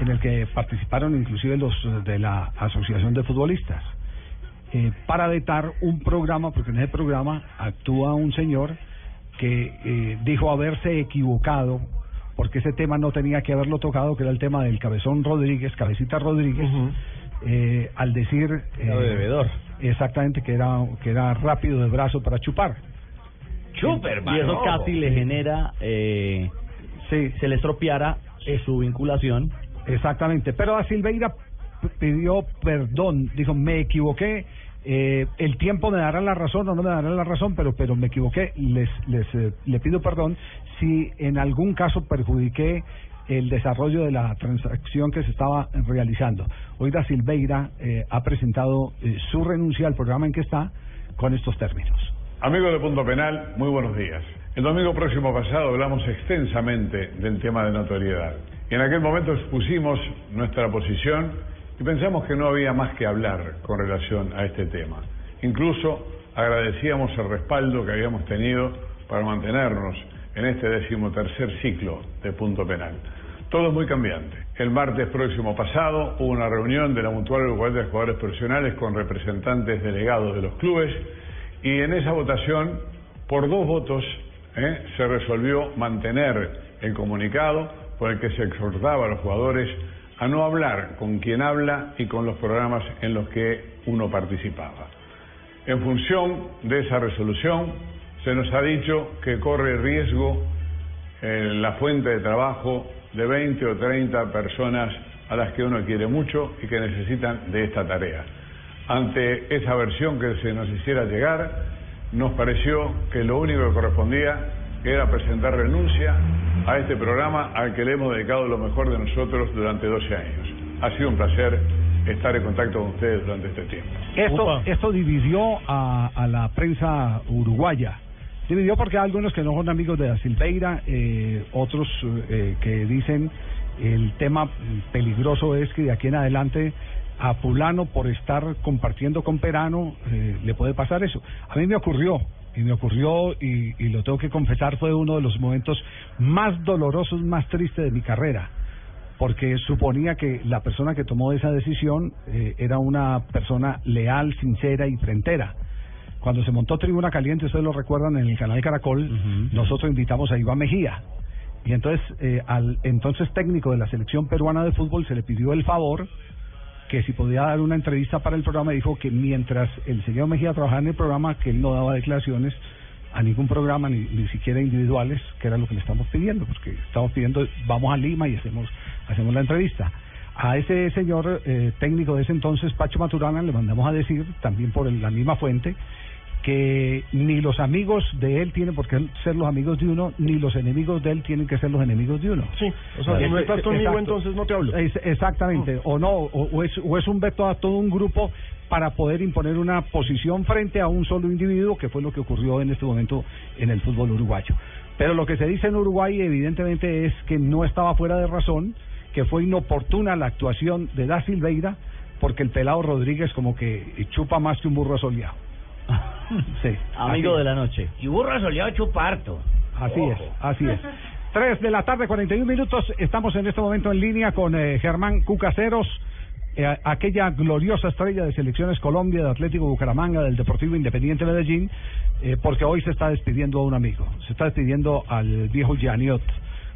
en el que participaron inclusive los de la Asociación de Futbolistas, eh, para vetar un programa, porque en ese programa actúa un señor que eh, dijo haberse equivocado porque ese tema no tenía que haberlo tocado, que era el tema del cabezón Rodríguez, cabecita Rodríguez, eh, al decir...
Era bebedor.
Exactamente, que era, que era rápido de brazo para chupar.
Chuper, Y eso casi le genera, eh, se le estropeara su vinculación.
Exactamente, pero a Silveira pidió perdón, dijo, me equivoqué, eh, el tiempo me dará la razón o no me dará la razón, pero pero me equivoqué, les, les eh, le pido perdón si en algún caso perjudiqué el desarrollo de la transacción que se estaba realizando. Hoy da Silveira eh, ha presentado eh, su renuncia al programa en que está con estos términos.
Amigos de Punto Penal, muy buenos días. El domingo próximo pasado hablamos extensamente del tema de notoriedad. Y en aquel momento expusimos nuestra posición y pensamos que no había más que hablar con relación a este tema. Incluso agradecíamos el respaldo que habíamos tenido para mantenernos en este decimotercer ciclo de Punto Penal. Todo es muy cambiante. El martes próximo pasado hubo una reunión de la Mutual Uruguay de Jugadores Profesionales con representantes delegados de los clubes y en esa votación, por dos votos, ¿eh? se resolvió mantener el comunicado por el que se exhortaba a los jugadores a no hablar con quien habla y con los programas en los que uno participaba. En función de esa resolución, se nos ha dicho que corre riesgo eh, la fuente de trabajo de 20 o 30 personas a las que uno quiere mucho y que necesitan de esta tarea. ante esa versión que se nos hiciera llegar, nos pareció que lo único que correspondía era presentar renuncia a este programa al que le hemos dedicado lo mejor de nosotros durante 12 años. Ha sido un placer estar en contacto con ustedes durante este tiempo.
Esto, esto dividió a, a la prensa uruguaya. Dividió porque hay algunos que no son amigos de la Silveira, eh, otros eh, que dicen el tema peligroso es que de aquí en adelante a Pulano por estar compartiendo con Perano eh, le puede pasar eso. A mí me ocurrió, y me ocurrió, y, y lo tengo que confesar, fue uno de los momentos más dolorosos, más tristes de mi carrera porque suponía que la persona que tomó esa decisión eh, era una persona leal, sincera y frentera. Cuando se montó Tribuna Caliente, ustedes lo recuerdan en el canal Caracol, nosotros invitamos a Iván Mejía. Y entonces, eh, al entonces técnico de la selección peruana de fútbol se le pidió el favor que si podía dar una entrevista para el programa, dijo que mientras el señor Mejía trabajaba en el programa, que él no daba declaraciones a ningún programa, ni, ni siquiera individuales, que era lo que le estamos pidiendo, porque estamos pidiendo, vamos a Lima y hacemos, hacemos la entrevista. A ese señor eh, técnico de ese entonces, Pacho Maturana, le mandamos a decir, también por la misma fuente, que ni los amigos de él tienen por qué ser los amigos de uno, ni los enemigos de él tienen que ser los enemigos de uno.
Sí, o sea, si no estás conmigo, entonces no te hablo.
Es- exactamente, o no, o, o es, o es un veto a todo un grupo para poder imponer una posición frente a un solo individuo, que fue lo que ocurrió en este momento en el fútbol uruguayo. Pero lo que se dice en Uruguay evidentemente es que no estaba fuera de razón, que fue inoportuna la actuación de Da Silveira, porque el pelado Rodríguez como que chupa más que un burro asoleado. <laughs> <laughs> Sí.
Amigo
así
de la noche.
Y burro soleado chuparto.
Así es, así es. <laughs> Tres de la tarde, 41 minutos. Estamos en este momento en línea con eh, Germán Cucaseros, eh, aquella gloriosa estrella de Selecciones Colombia, de Atlético Bucaramanga, del Deportivo Independiente Medellín, eh, porque hoy se está despidiendo a un amigo. Se está despidiendo al viejo Janiot,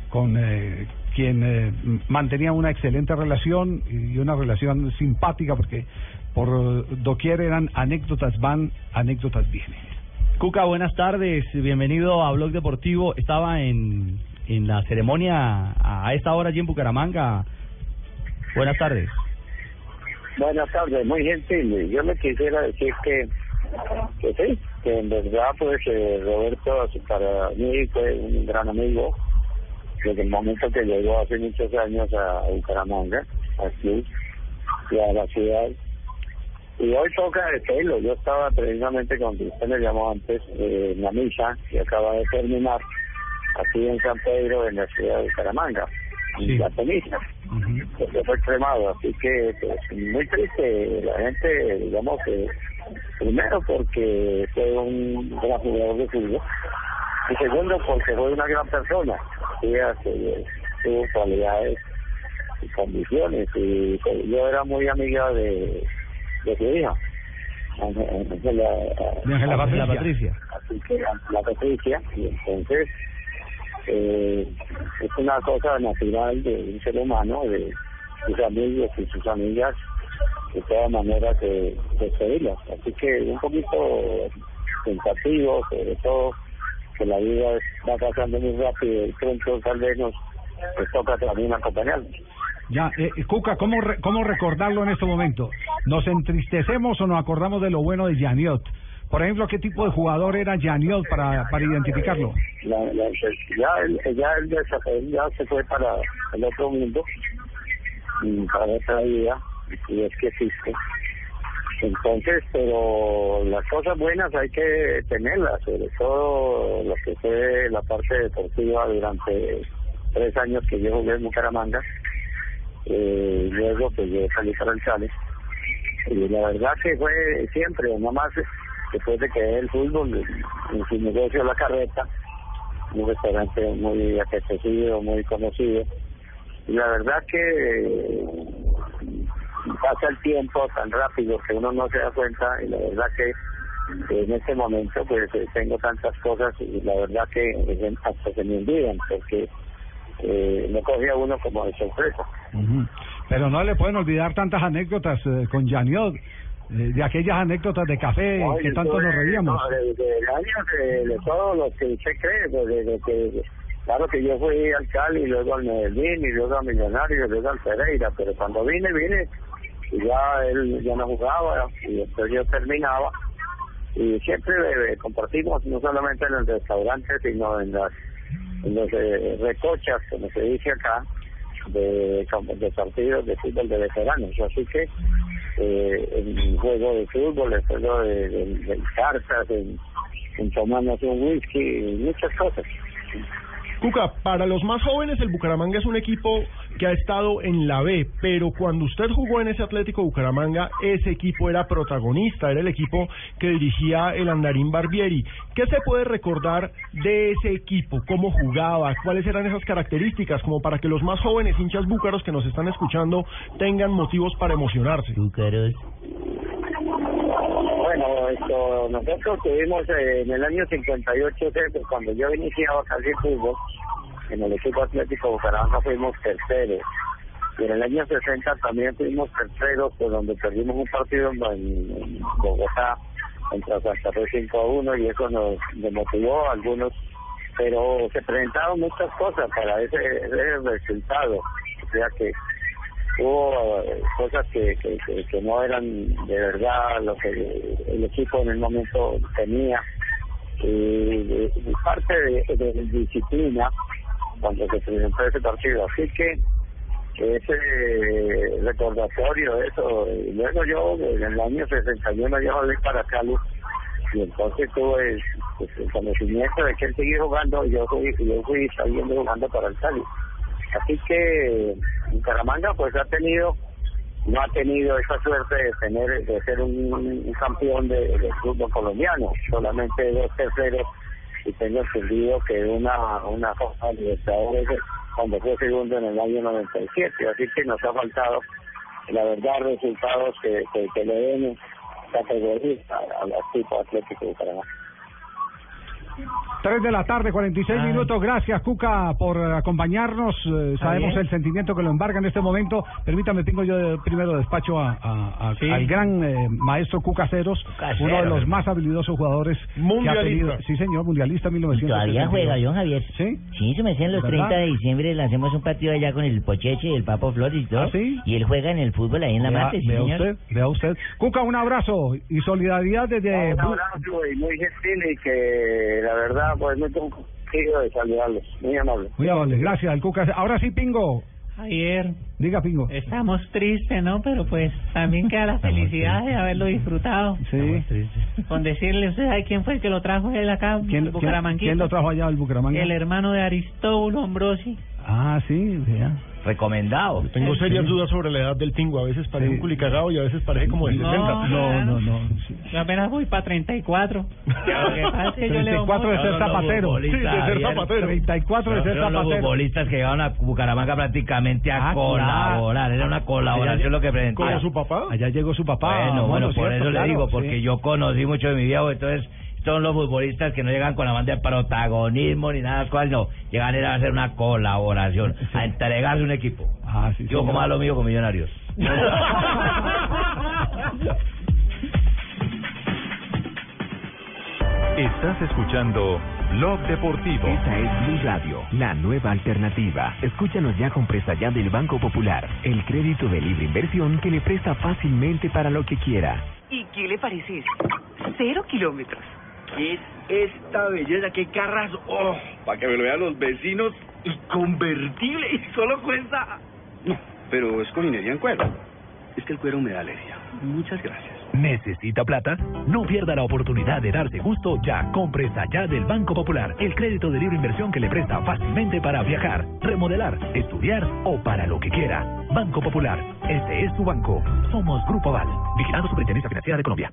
con eh, quien eh, mantenía una excelente relación y una relación simpática, porque por doquier eran anécdotas van, anécdotas vienen.
Cuca, buenas tardes. Bienvenido a Blog Deportivo. Estaba en, en la ceremonia a esta hora allí en Bucaramanga. Buenas tardes.
Buenas tardes, muy gentil. Yo le quisiera decir que, que sí, que en verdad pues eh, Roberto para mí fue un gran amigo desde el momento que llegó hace muchos años a Bucaramanga, club y a la ciudad. Y hoy toca decirlo, yo estaba precisamente cuando usted me llamó antes eh, en la misa que acaba de terminar aquí en San Pedro, en la ciudad de Bucaramanga, en la ceniza porque fue cremado, así que pues, muy triste. La gente, digamos que primero porque fue un gran jugador de fútbol y segundo porque fue una gran persona, ella tuvo cualidades y condiciones y pues, yo era muy amiga de, de su hija. Ángela- Ángela
De Ángela Patricia. Patricia.
así que la Patricia y entonces eh, es una cosa natural de un ser humano, de sus amigos y sus amigas, de todas maneras de despedirlas. Así que un poquito pensativo, sobre todo que la vida va pasando muy rápido y pronto tal vez nos, nos toca también acompañarnos.
Ya, eh, eh, Cuca, ¿cómo, re- ¿cómo recordarlo en este momento? ¿Nos entristecemos o nos acordamos de lo bueno de Janiot? Por ejemplo, ¿qué tipo de jugador era Janiot para, para identificarlo?
La, la- ya, él, ya, él, ya se fue para el otro mundo, para otra vida, y es que existe. Entonces, pero las cosas buenas hay que tenerlas, sobre todo lo que fue la parte deportiva durante tres años que yo jugué en Bucaramanga. Eh, luego pues yo salí para el Chale. Y la verdad que fue siempre, nada más después de que el fútbol, en su negocio La Carreta, un restaurante muy apetecido, muy conocido. Y la verdad que eh, pasa el tiempo tan rápido que uno no se da cuenta y la verdad que en este momento pues eh, tengo tantas cosas y la verdad que eh, hasta se me olvidan porque eh, me uno como de sorpresa.
Pero no le pueden olvidar tantas anécdotas eh, con Janiot, eh, de aquellas anécdotas de café
Oye,
que tanto nos
eh,
reíamos.
no, de, de años de, de todos los que usted cree, pues, de, de que, claro que yo fui al Cali, luego al Medellín, y luego a Millonarios, y luego al Pereira, pero cuando vine, vine y ya él ya no jugaba y después yo terminaba y siempre eh, compartimos no solamente en el restaurante sino en las en los eh, recochas como se dice acá de, de partidos de fútbol de veteranos. Así que eh, juego de fútbol en juego de, de, cartas en, en tomarnos un whisky muchas cosas.
Cuca, para los más jóvenes el Bucaramanga es un equipo que ha estado en la B, pero cuando usted jugó en ese Atlético Bucaramanga, ese equipo era protagonista, era el equipo que dirigía el Andarín Barbieri. ¿Qué se puede recordar de ese equipo? ¿Cómo jugaba? ¿Cuáles eran esas características? Como para que los más jóvenes hinchas búcaros que nos están escuchando tengan motivos para emocionarse.
Bueno, esto, nosotros tuvimos eh, en el año 58, eh, cuando yo iniciaba casi fútbol, en el equipo atlético Bucaramanga fuimos terceros. Y en el año 60 también fuimos terceros, pues donde perdimos un partido en, en Bogotá contra Santa Fe 5 a 1 y eso nos demotivó a algunos, pero se presentaron muchas cosas para ese, ese resultado. O sea que hubo eh, cosas que, que, no eran de verdad lo que el equipo en el momento tenía. Y, y parte de, de disciplina cuando se presentó ese partido. Así que ese recordatorio eso. Y luego yo, en el año 61, yo volví para Cali y entonces tuve pues, el conocimiento de que él seguía jugando y yo fui, yo fui saliendo jugando para el Cali. Así que Bucaramanga pues ha tenido no ha tenido esa suerte de tener de ser un, campeón de, de fútbol colombiano solamente dos terceros y tengo entendido que una una Copa Libertadores cuando fue segundo en el año 97 así que nos ha faltado la verdad resultados que, que, que le den categoría al equipo Atlético de Bucaramanga
3 de la tarde, 46
Ay.
minutos. Gracias, Cuca, por acompañarnos. Eh, sabemos
bien.
el sentimiento que lo embarga en este momento. Permítame, tengo yo de- primero despacho a, a- a-
Sí.
al gran eh, maestro Cuca Ceros, uno de los más habilidosos jugadores que ha
Mundialista.
tenido. Sí, señor, mundialista 1972.
Todavía juega, John Javier.
¿Sí?
Sí, se me hacen los
¿Verdad?
30 de diciembre, le hacemos un partido allá con el Pocheche y el Papo Flores y todo.
¿Ah, sí?
Y él juega en el fútbol ahí en la Mate,
vea usted, vea usted. Cuca, un abrazo y solidaridad desde...
un abrazo y muy gentil y que la verdad pues muy contigo de saludarlos muy amable
Muy amable, gracias, al Cuca. Ahora sí, Pingo.
Ayer
Diga, Pingo.
estamos tristes, ¿no? Pero pues también queda la felicidad de haberlo disfrutado.
Sí.
Con decirle, ¿usted sabe quién fue el que lo trajo él acá?
¿Quién, quién, lo trajo allá al Bucaramanga?
El hermano de Aristóbulo Ambrosi.
Ah, sí, vea.
Recomendado.
Tengo serias
Sí.
dudas sobre la edad del tingo. A veces parece un culicagado y a veces parece como de
No,
60.
no, no,
no.
Yo apenas voy para 34. Lo que pasa es que yo leo
34 de
mucho.
ser zapatero.
Sí, de ser zapatero.
34 de ser
Son los
zapatero.
futbolistas que llegaron a Bucaramanga prácticamente a
Ah,
colaborar. Era una colaboración lo que presentaba.
¿Como su papá? Allá llegó su papá.
Bueno, bueno, por
cierto,
eso
claro,
le digo, porque
sí.
yo conocí mucho de mi viejo, entonces son los futbolistas que no llegan con la banda de protagonismo ni nada, cual no, llegan era a hacer una colaboración, a entregarse un equipo.
Ah, sí,
yo como a lo mío con Millonarios. <laughs>
Estás escuchando Blog Deportivo.
Esta es Blue Radio, la nueva alternativa. Escúchanos ya con presta ya del Banco Popular, el crédito de libre inversión que le presta fácilmente para lo que quiera.
¿Y qué le parece eso? Cero kilómetros.
¿Qué es esta belleza? ¿Qué carras? ¡Oh! Para que me lo vean los vecinos. Y convertible. Y solo cuesta...
No, pero es con minería en cuero. Es que el cuero me da alergia. Muchas gracias.
¿Necesita plata? No pierda la oportunidad de darse gusto ya. Compre ya del Banco Popular, el crédito de libre inversión que le presta fácilmente para viajar, remodelar, estudiar o para lo que quiera. Banco Popular, este es su banco. Somos Grupo Aval, vigilando Superintendencia Financiera de Colombia.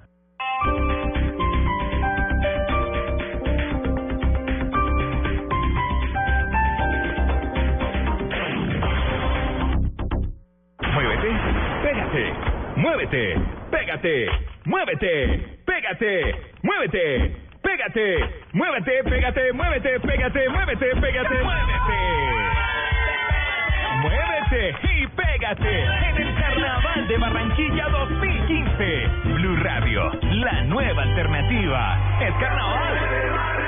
Pégate, muévete, pégate, muévete, pégate, muévete, pégate, muévete, pégate, muévete, pégate, muévete, pégate, muévete. Muévete y pégate en el Carnaval de Barranquilla 2015. Blue Radio, la nueva alternativa. Es carnaval.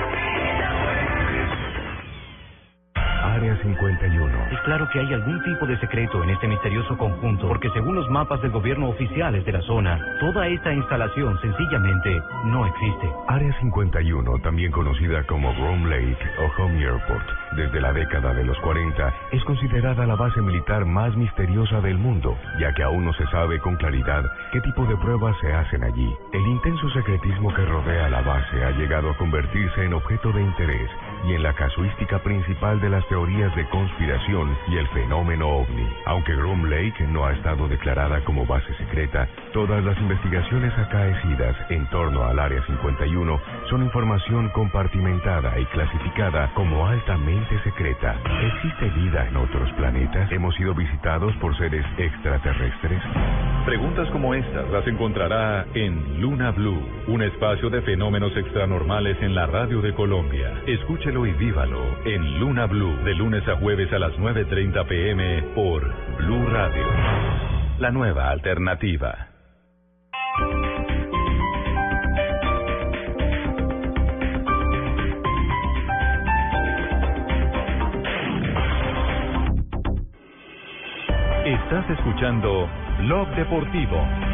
Área 51. Es claro que hay algún tipo de secreto en este misterioso conjunto, porque según los mapas del gobierno oficiales de la zona, toda esta instalación sencillamente no existe. Área 51, también conocida como Rome Lake o Home Airport, desde la década de los 40, es considerada la base militar más misteriosa del mundo, ya que aún no se sabe con claridad qué tipo de pruebas se hacen allí. El intenso secretismo que rodea la base ha llegado a convertirse en objeto de interés y en la casuística principal de las teorías de conspiración y el fenómeno ovni. Aunque Groom Lake no ha estado declarada como base secreta, todas las investigaciones acaecidas en torno al Área 51 son información compartimentada y clasificada como altamente secreta. ¿Existe vida en otros planetas? ¿Hemos sido visitados por seres extraterrestres?
Preguntas como estas las encontrará en Luna Blue, un espacio de fenómenos extranormales en la radio de Colombia. Escúchelo y vívalo en Luna Blue, de lunes a jueves a las 9.30 pm por Blue Radio. La nueva alternativa. Estás escuchando Blog Deportivo.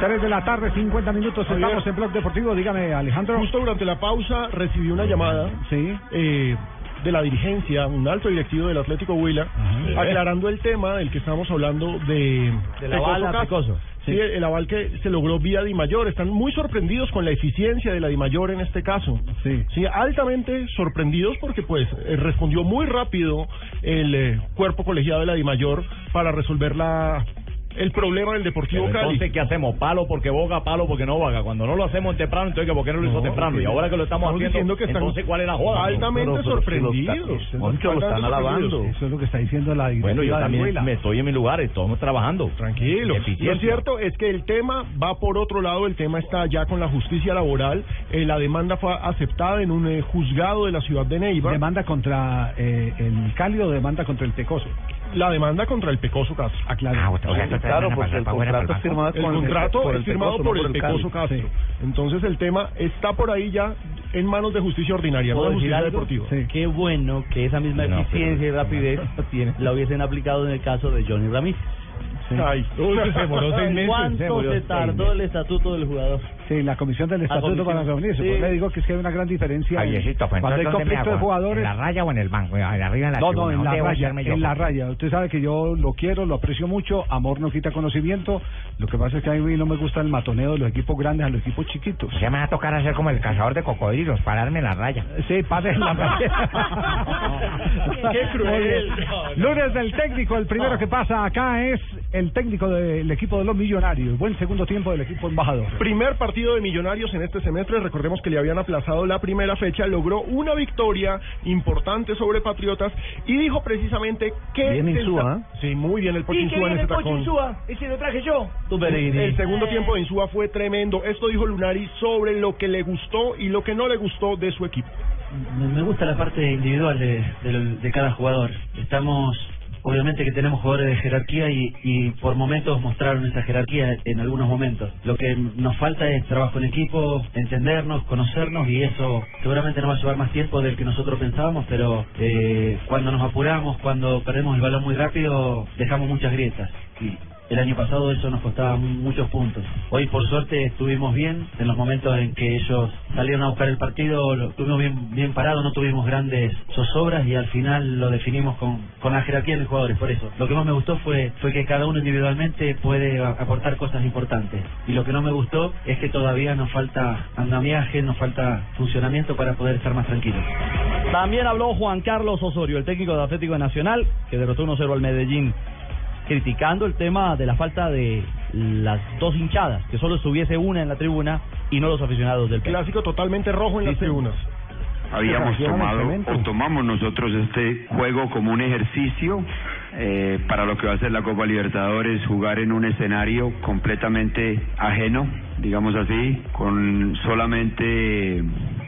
3 de la tarde, 50 minutos, estamos en Blog Deportivo. Dígame, Alejandro.
Justo durante la pausa recibí una llamada eh, de la dirigencia, un alto directivo del Atlético Huila, aclarando el tema del que estamos hablando de
Del aval a
Pecoso. Sí, el, el aval que se logró vía Di Mayor. Están muy sorprendidos con la eficiencia de la Di Mayor en este caso.
Sí.
Sí, altamente sorprendidos porque pues eh, respondió muy rápido el eh, cuerpo colegiado de la Di Mayor para resolver la el problema del Deportivo
Pero
Cali.
entonces, ¿qué hacemos? Palo porque boga, palo porque no vaga. Cuando no lo hacemos temprano, entonces, ¿por qué no lo hizo
No,
temprano? Y ahora que lo estamos,
estamos
haciendo,
que están
entonces, ¿cuál es la joda?
altamente
pero-
sorprendidos.
pero-
Eso es
Moncho, lo están alabando.
Eso es lo que está diciendo la directiva
Bueno, yo también me estoy en mi lugar, estamos trabajando.
Tranquilo. Lo cierto es que el tema va por otro lado, el tema está ya con la justicia laboral. Eh, la demanda fue aceptada en un eh, juzgado de la ciudad de Neiva.
¿Demanda contra eh, el Cali o demanda contra el Pecoso?
La demanda contra el Pecoso Castro.
Ah, claro.
claro, porque el contrato es firmado el contrato es firmado por el Pecoso
Cali.
Castro. Entonces el tema está por ahí ya en manos de justicia ordinaria, no
¿Puedo
de justicia
algo?
deportiva.
Qué bueno que esa misma
No,
eficiencia y rapidez la hubiesen aplicado en el caso de Johnny Ramírez.
Ay,
Uy, se demoró seis meses.
¿Cuánto
Se
se tardó el estatuto del jugador?
Sí, la comisión del estatuto
comisión.
para reunirse.
Sí.
Pues le digo que es que hay una gran diferencia.
Javiercito, pues,
cuando hay
entonces, ¿dónde me
conflicto de jugadores.
¿En la raya o en el banco? Arriba en la
No, no,
tribuna,
en la
¿dónde debo
raya,
yo?
en la raya. Usted sabe que yo lo quiero, lo aprecio mucho, amor no quita conocimiento. Lo que pasa es que a mí no me gusta el matoneo de los equipos grandes a los equipos chiquitos.
Ya me va a tocar hacer como el cazador de cocodrilos, pararme en la raya. <laughs>
Sí, pare en la <laughs>
Qué cruel.
Lunes del técnico, el primero que pasa acá es el técnico del equipo de los millonarios. Buen segundo tiempo del equipo embajador.
Primer partido de Millonarios en este semestre, recordemos que le habían aplazado la primera fecha, logró una victoria importante sobre Patriotas y dijo precisamente que...
Bien Insúa, ¿eh?
Sí, muy bien el Pocho Insúa en ese tacón.
Ese lo traje yo. Tú,
El segundo tiempo de Insúa fue tremendo. Esto dijo Lunari sobre lo que le gustó y lo que no le gustó de su equipo.
Me me gusta la parte individual de, de- de cada jugador. Estamos, obviamente que tenemos jugadores de jerarquía y, y por momentos mostraron esa jerarquía en algunos momentos. Lo que nos falta es trabajo en equipo, entendernos, conocernos y eso seguramente nos va a llevar más tiempo del que nosotros pensábamos, pero eh, cuando nos apuramos, cuando perdemos el balón muy rápido, dejamos muchas grietas. Y, el año pasado eso nos costaba muchos puntos. Hoy por suerte estuvimos bien en los momentos en que ellos salieron a buscar el partido, lo estuvimos bien bien parados, no tuvimos grandes zozobras y al final lo definimos con, la jerarquía de mis jugadores. Por eso, lo que más me gustó fue fue que cada uno individualmente puede aportar cosas importantes. Y lo que no me gustó es que todavía nos falta andamiaje, nos falta funcionamiento para poder estar más tranquilos.
También habló Juan Carlos Osorio, el técnico de Atlético Nacional, que derrotó 1-0 al Medellín, criticando el tema de la falta de las dos hinchadas, que solo estuviese una en la tribuna y no los aficionados del Peña.
Clásico totalmente rojo en las tribunas.
Habíamos tomado o tomamos nosotros este juego como un ejercicio eh, para lo que va a ser la Copa Libertadores, jugar en un escenario completamente ajeno, digamos así, con solamente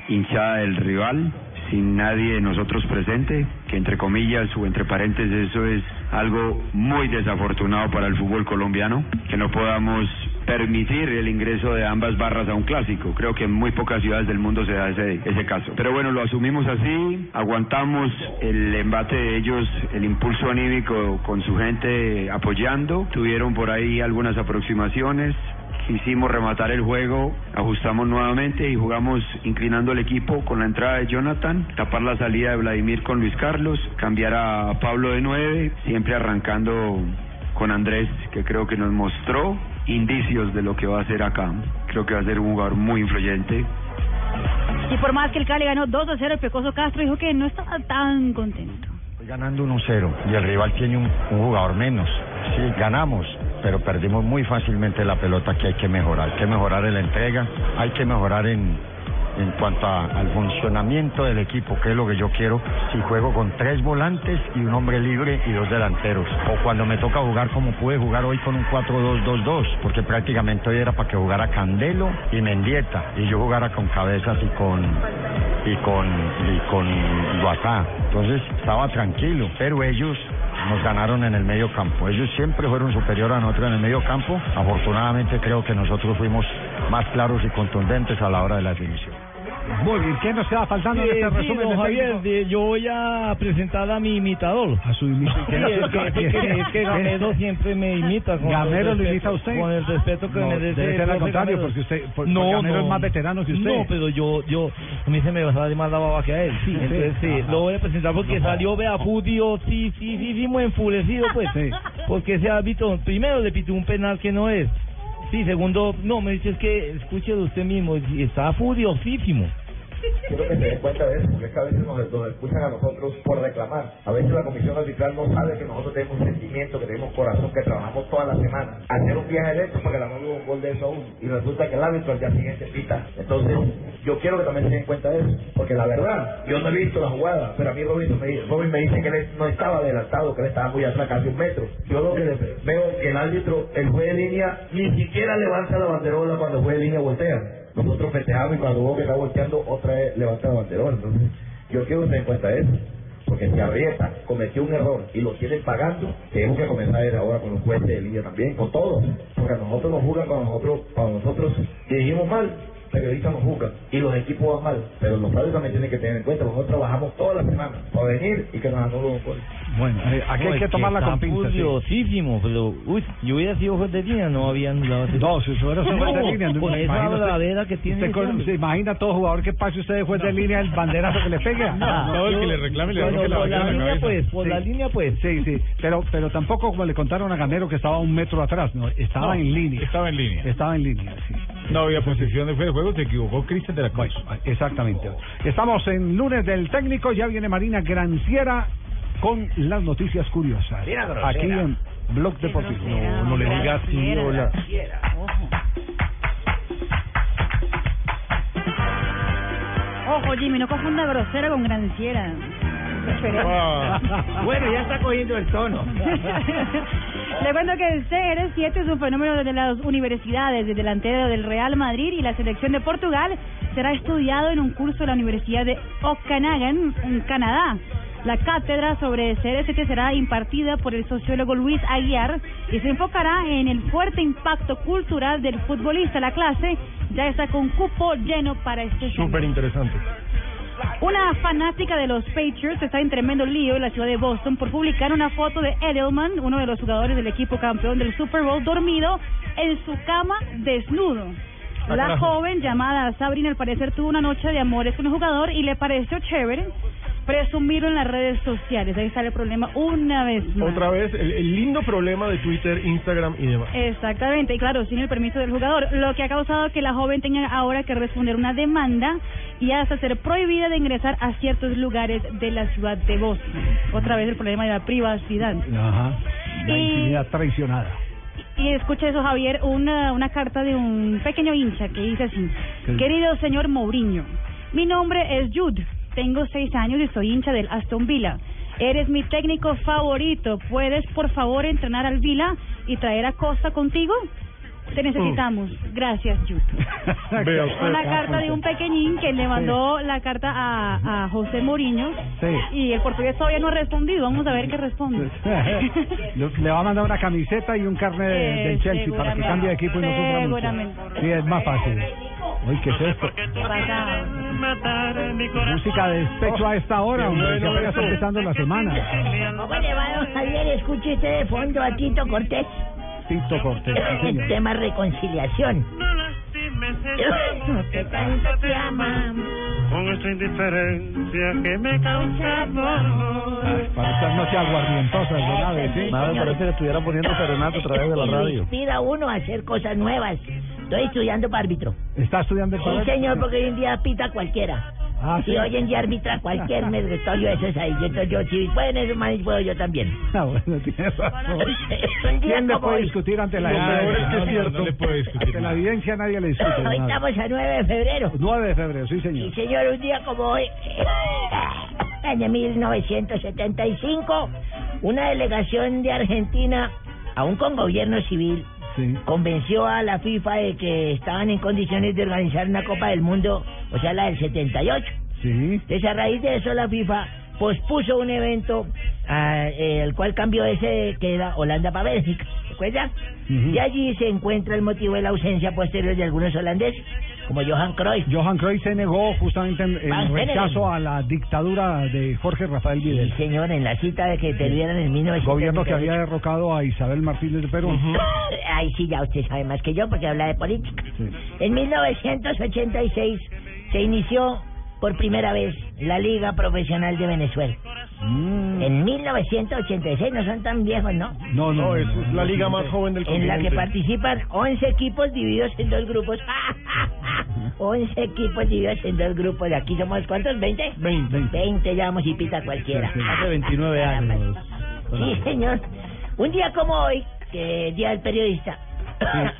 hinchada del rival, sin nadie de nosotros presente, que entre comillas o entre paréntesis eso es algo muy desafortunado para el fútbol colombiano, que no podamos permitir el ingreso de ambas barras a un clásico. Creo que en muy pocas ciudades del mundo se da ese, ese caso. Pero bueno, lo asumimos así, aguantamos el embate de ellos, el impulso anímico con su gente apoyando. Tuvieron por ahí algunas aproximaciones, quisimos rematar el juego, ajustamos nuevamente y jugamos inclinando el equipo con la entrada de Jonathan, tapar la salida de Vladimir con Luis Carlos, cambiar a Pablo de nueve, siempre arrancando con Andrés, que creo que nos mostró indicios de lo que va a hacer acá. Creo que va a ser un jugador muy influyente.
Y por más que el Cali ganó 2 a 0, el Pecoso Castro dijo que no estaba tan contento.
Estoy ganando 1-0 y el rival tiene un, un jugador menos. Sí, ganamos, pero perdimos muy fácilmente la pelota que hay que mejorar. Hay que mejorar en la entrega, hay que mejorar en, en cuanto a- al funcionamiento del equipo, que es lo que yo quiero, si juego con tres volantes y un hombre libre y dos delanteros, o cuando me toca jugar como pude jugar hoy con un 4-2-2-2, porque prácticamente hoy era para que jugara Candelo y Mendieta, y yo jugara con cabezas y con y con y con. Entonces estaba tranquilo, pero ellos nos ganaron en el medio campo. Ellos siempre fueron superiores a nosotros en el medio campo. Afortunadamente creo que nosotros fuimos más claros y contundentes a la hora de la definición.
Muy bien, ¿qué nos queda faltando en este resumen del
Javier, de- yo voy a presentar a mi imitador.
A su imitador. <laughs>
Es que, Gamero siempre me imita. Con
¿Gamero
el
lo
respeto-
imita a usted?
Con el respeto que merece.
debe ser al contrario, porque usted- Gamero
no.
es más veterano que usted.
No, pero yo, yo, a mí se me sale más la baba que a él.
Sí,
Entonces,
sí.
lo voy a presentar porque salió Beafudio, sí, sí, sí, sí, muy enfurecido, pues. Porque ese árbitro, primero le pitó un penal que no es. Sí, segundo, no, me dice es que escuche de usted mismo, está furiosísimo.
Quiero que se den cuenta de eso, porque es que a veces nos, nos escuchan a nosotros por reclamar. A veces la comisión arbitral no sabe que nosotros tenemos sentimiento, que tenemos corazón, que trabajamos toda la semana. Hacer un viaje de esto para que la no un gol de eso aún. Y resulta que el árbitro al día siguiente pita. Entonces, yo quiero que también se den cuenta de eso. Porque la verdad, yo no he visto la jugada, pero a mí Robin me, Robin me dice que él no estaba adelantado, que él estaba muy atrás, casi un metro. Yo lo que veo es que el árbitro, el juez de línea, ni siquiera levanta la banderola cuando el juez de línea voltea. Nosotros festejamos y cuando vos que está volteando, otra vez levanta la banderola. Entonces, yo quiero que se den cuenta eso. Porque si Arrieta cometió un error y lo tienen pagando, tenemos que comenzar desde ahora con los jueces de línea también, con todos. Porque a nosotros nos juzgan cuando nosotros, cuando nosotros dirigimos mal, periodistas nos juzgan y los equipos van mal. Pero los padres también tienen que tener en cuenta, nosotros trabajamos toda la semana para venir y que nos anulen un gol.
Bueno, eh, aquí
No,
hay que tomarla con pinzas. sí.
furiosísimo, pero, uy, yo hubiera sido juez de línea, no había anulado ese-
No, si usted fuera juez de línea, no,
con esa bravera que tiene
con- se imagina todo jugador que pase usted de juez de línea el banderazo que le pegue.
No, el que le reclame le Bueno, la por la línea, pues, por la línea, pues.
Sí, sí, pero, pero tampoco como le contaron a Gamero que estaba un metro atrás, no, estaba
No,
en línea.
Estaba en línea.
Estaba en línea, sí.
No había posición de fuera de juego, se equivocó Cristian de la Cruz.
Exactamente. Estamos en lunes del técnico, ya viene Marina Granciera con las noticias curiosas. Aquí en Blog Deportivo.
No, no le diga así,
Granciera,
hola.
Ojo, Jimmy, no confunda grosera con granciera.
Ah. <laughs> Bueno, ya está cogiendo el tono. <laughs>
Le cuento que el CR7 es un fenómeno desde las universidades, el delantero del Real Madrid y la selección de Portugal será estudiado en un curso de la Universidad de Okanagan, en Canadá. La cátedra sobre CR7 será impartida por el sociólogo Luis Aguiar y se enfocará en el fuerte impacto cultural del futbolista. La clase ya está con cupo lleno para este.
Súper interesante.
Una fanática de los Patriots está en tremendo lío en la ciudad de Boston por publicar una foto de Edelman, uno de los jugadores del equipo campeón del Super Bowl, dormido en su cama desnudo. La joven llamada Sabrina al parecer tuvo una noche de amores con el jugador y le pareció chévere presumirlo en las redes sociales. Ahí sale el problema una vez más.
Otra vez, el, el lindo problema de Twitter, Instagram y demás.
Exactamente, y claro, sin el permiso del jugador, lo que ha causado que la joven tenga ahora que responder una demanda y hasta ser prohibida de ingresar a ciertos lugares de la ciudad de Boston. Otra vez el problema de la privacidad.
Ajá. La
Y-
intimidad traicionada.
Y escucha eso, Javier, una, una carta de un pequeño hincha que dice así,
¿Qué?
querido señor Mourinho, mi nombre es Jude, tengo seis años y soy hincha del Aston Villa. Eres mi técnico favorito. ¿Puedes, por favor, entrenar al Villa y traer a Costa contigo?
Te necesitamos. Gracias, <laughs>
usted.
Una carta de un pequeñín que le mandó la carta a, a José Mourinho
Sí.
y el portugués todavía no ha respondido. Vamos a ver qué responde. <laughs>
Le va a mandar una camiseta y un carne de-
Eh,
del Chelsea para que cambie de equipo y no.
Seguramente.
Sí, es más fácil. Uy, ¿qué es esto?
¿Qué pasa?
Música de despecho a esta hora, hombre, apenas está empezando la semana.
¿Cómo le va, Javier? Escuche usted de fondo a Tito Cortés.
Tito Cortés, sí,
El tema reconciliación. Que tanto te ama.
Con esta indiferencia que me causa dolor.
Para estas noches aguardientosas de nave, ¿sí?
Nada, parece que estuviera poniendo serenata a través de la radio.
inspira a uno a hacer cosas nuevas. Estoy estudiando para árbitro.
¿Está estudiando el
Sí,
poder?
señor, porque hoy en día pita cualquiera.
Ah,
Si
sí.
hoy en día arbitra cualquier <laughs> meritorio, eso es ahí. Yo, entonces yo, si pueden esos manes, puedo yo también.
Ah, bueno, tienes razón. <laughs> ¿Quién le puede
hoy.
discutir ante la
es es
No, no,
cierto.
No le puede discutir. Ante la evidencia nadie le discute.
Hoy
nada.
estamos a 9 de febrero.
9 de febrero, sí,
Y
señor.
señor, un día como hoy, <laughs> año 1975, una delegación de Argentina, aún con gobierno civil, convenció a la FIFA de que estaban en condiciones de organizar una Copa del Mundo, o sea, la del 78.
Sí.
Entonces, a raíz de eso, la FIFA pospuso un evento, ah, eh, el cual cambió ese que era Holanda para Bélgica. ¿Se acuerda? Y allí se encuentra el motivo de la ausencia posterior de algunos holandeses, como Johan Cruyff.
Johan Cruyff se negó justamente en, rechazo a la dictadura de Jorge Rafael Videla.
Sí, señor, en la cita de que perdieran en 1978.
Gobierno que había derrocado a Isabel Martínez de Perú.
Ay, sí, ya usted sabe más que yo porque habla de política. En 1986 se inició por primera vez la Liga Profesional de Venezuela. En 1986, no son tan viejos, ¿no?
Mm. No, no,
es la liga más joven del
En la que
continente.
participan 11 equipos divididos en dos grupos. <laughs> 11 equipos divididos en dos grupos. De aquí somos, ¿cuántos? ¿20?
20.
20, ya vamos y pita cualquiera.
Hace 29 <laughs> años.
Sí, señor. Un día como hoy, que Día del Periodista,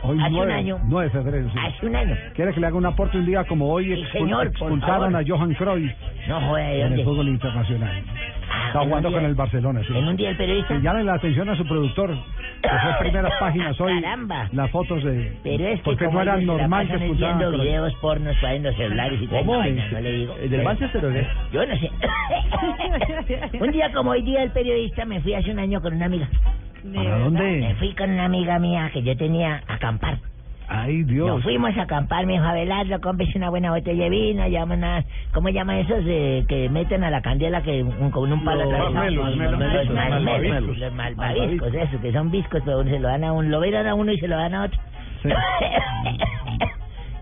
Hoy <coughs>
hace
9,
un año,
9 de febrero, sí.
hace un año,
¿Quiere que le haga un aporte un día como hoy?
Sí,
Expul-
señor,
expulsaron a Johan Cruyff
no joda, ¿de
en el fútbol internacional. Está jugando
un
con
día-
el Barcelona, sí.
¿En un día del periodista?
Sí, llame la atención a su productor. Que fue primeras páginas hoy.
Caramba.
Las fotos de.
Pero es que
porque
como
no era normal que
pasan es
expulsaran a
viendo videos pornos para los celulares y
¿Cómo?
vaina, no le digo.
¿El del Manchester o qué?
Yo no sé. <laughs> un día como hoy día del periodista me fui hace un año con una amiga.
¿Para dónde?
Me fui con una amiga mía que yo tenía a acampar.
Ay, Dios.
Nos fuimos a acampar, me dijo Abelardo, cómprese una buena botella de vino, llaman a, ¿cómo llaman esos eh, que meten a la candela que un- con un palo
Los
atravesado? Los
marmelos,
malmelos,
malvaviscos.
los malvaviscos, eso, que son viscos, pero se lo dan a uno, lo verán a uno y se lo dan a otro. <coughs>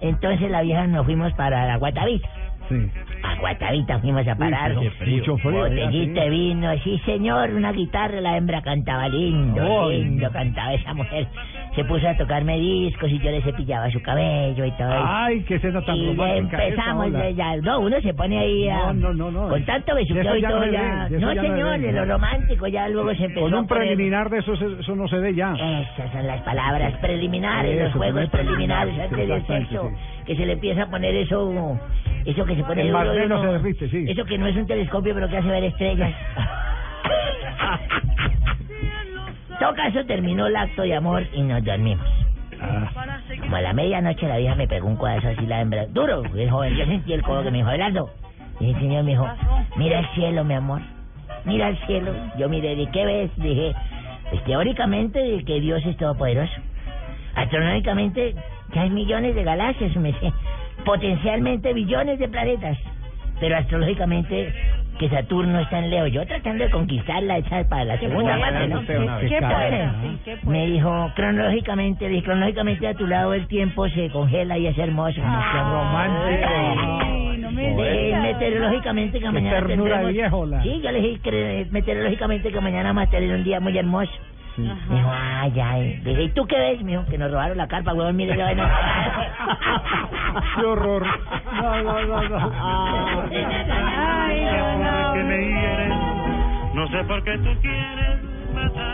Entonces la vieja nos fuimos para la Guatavita.
Sí.
A Guatavita fuimos a parar.
Uy, qué frío. Mucho frío,
Botellita de vino, sí señor, una guitarra, la hembra cantaba lindo, lindo cantaba esa mujer. Se puso a tocarme discos y yo le cepillaba su cabello y todo.
Ay, qué escena tan
y empezamos, ya, no, uno se pone ahí a,
No, no, no, no.
con tanto
eso
besuqueo y
no
todo ya.
ve, eso
No,
no
señor, de lo romántico ya luego se empezó
Con un preliminar de eso, eso no se ve ya.
esas son las palabras preliminares, los
Eso,
juegos
poner
preliminares antes del sexo.
sí.
Que se le empieza a poner eso, eso que se pone
El
duro uno-
se derrite, sí.
Eso que no es un telescopio, pero que hace ver estrellas. <laughs> En todo caso, terminó el acto de amor y nos dormimos.
Ah.
Como a la medianoche la vieja me pegó un codazo así la hembra. Duro, el joven. Yo sentí el codo que me dijo, Abelardo. Y el señor me dijo, mira el cielo, mi amor. Mira el cielo. Yo miré, ¿de qué ves? Dije, pues teóricamente que Dios es todopoderoso. Astronómicamente, que hay millones de galaxias, me sé. Potencialmente billones de planetas. Pero astrológicamente que Saturno está en Leo. Yo tratando de conquistarla esa para la
Qué
segunda parte, ¿no?
vez. Qué poeta, sí, qué poeta.
Me dijo, cronológicamente, dije, cronológicamente a tu lado el tiempo se congela y es hermoso.
qué romántico.
Ay, no me
Eh, meteorológicamente que
Qué
mañana
ternura
tendremos-
viejo, la-
Sí, yo le dije meteorológicamente que mañana vamos a tener un día muy hermoso. Me dijo, ay, ay. Le dije, ¿y tú qué ves? Me dijo, que nos robaron la carpa, huevón, mire la <laughs> vaina.
Qué horror. No, no, no, no.
Ay, no, no.
que me hieren. No sé por qué tú quieres matar.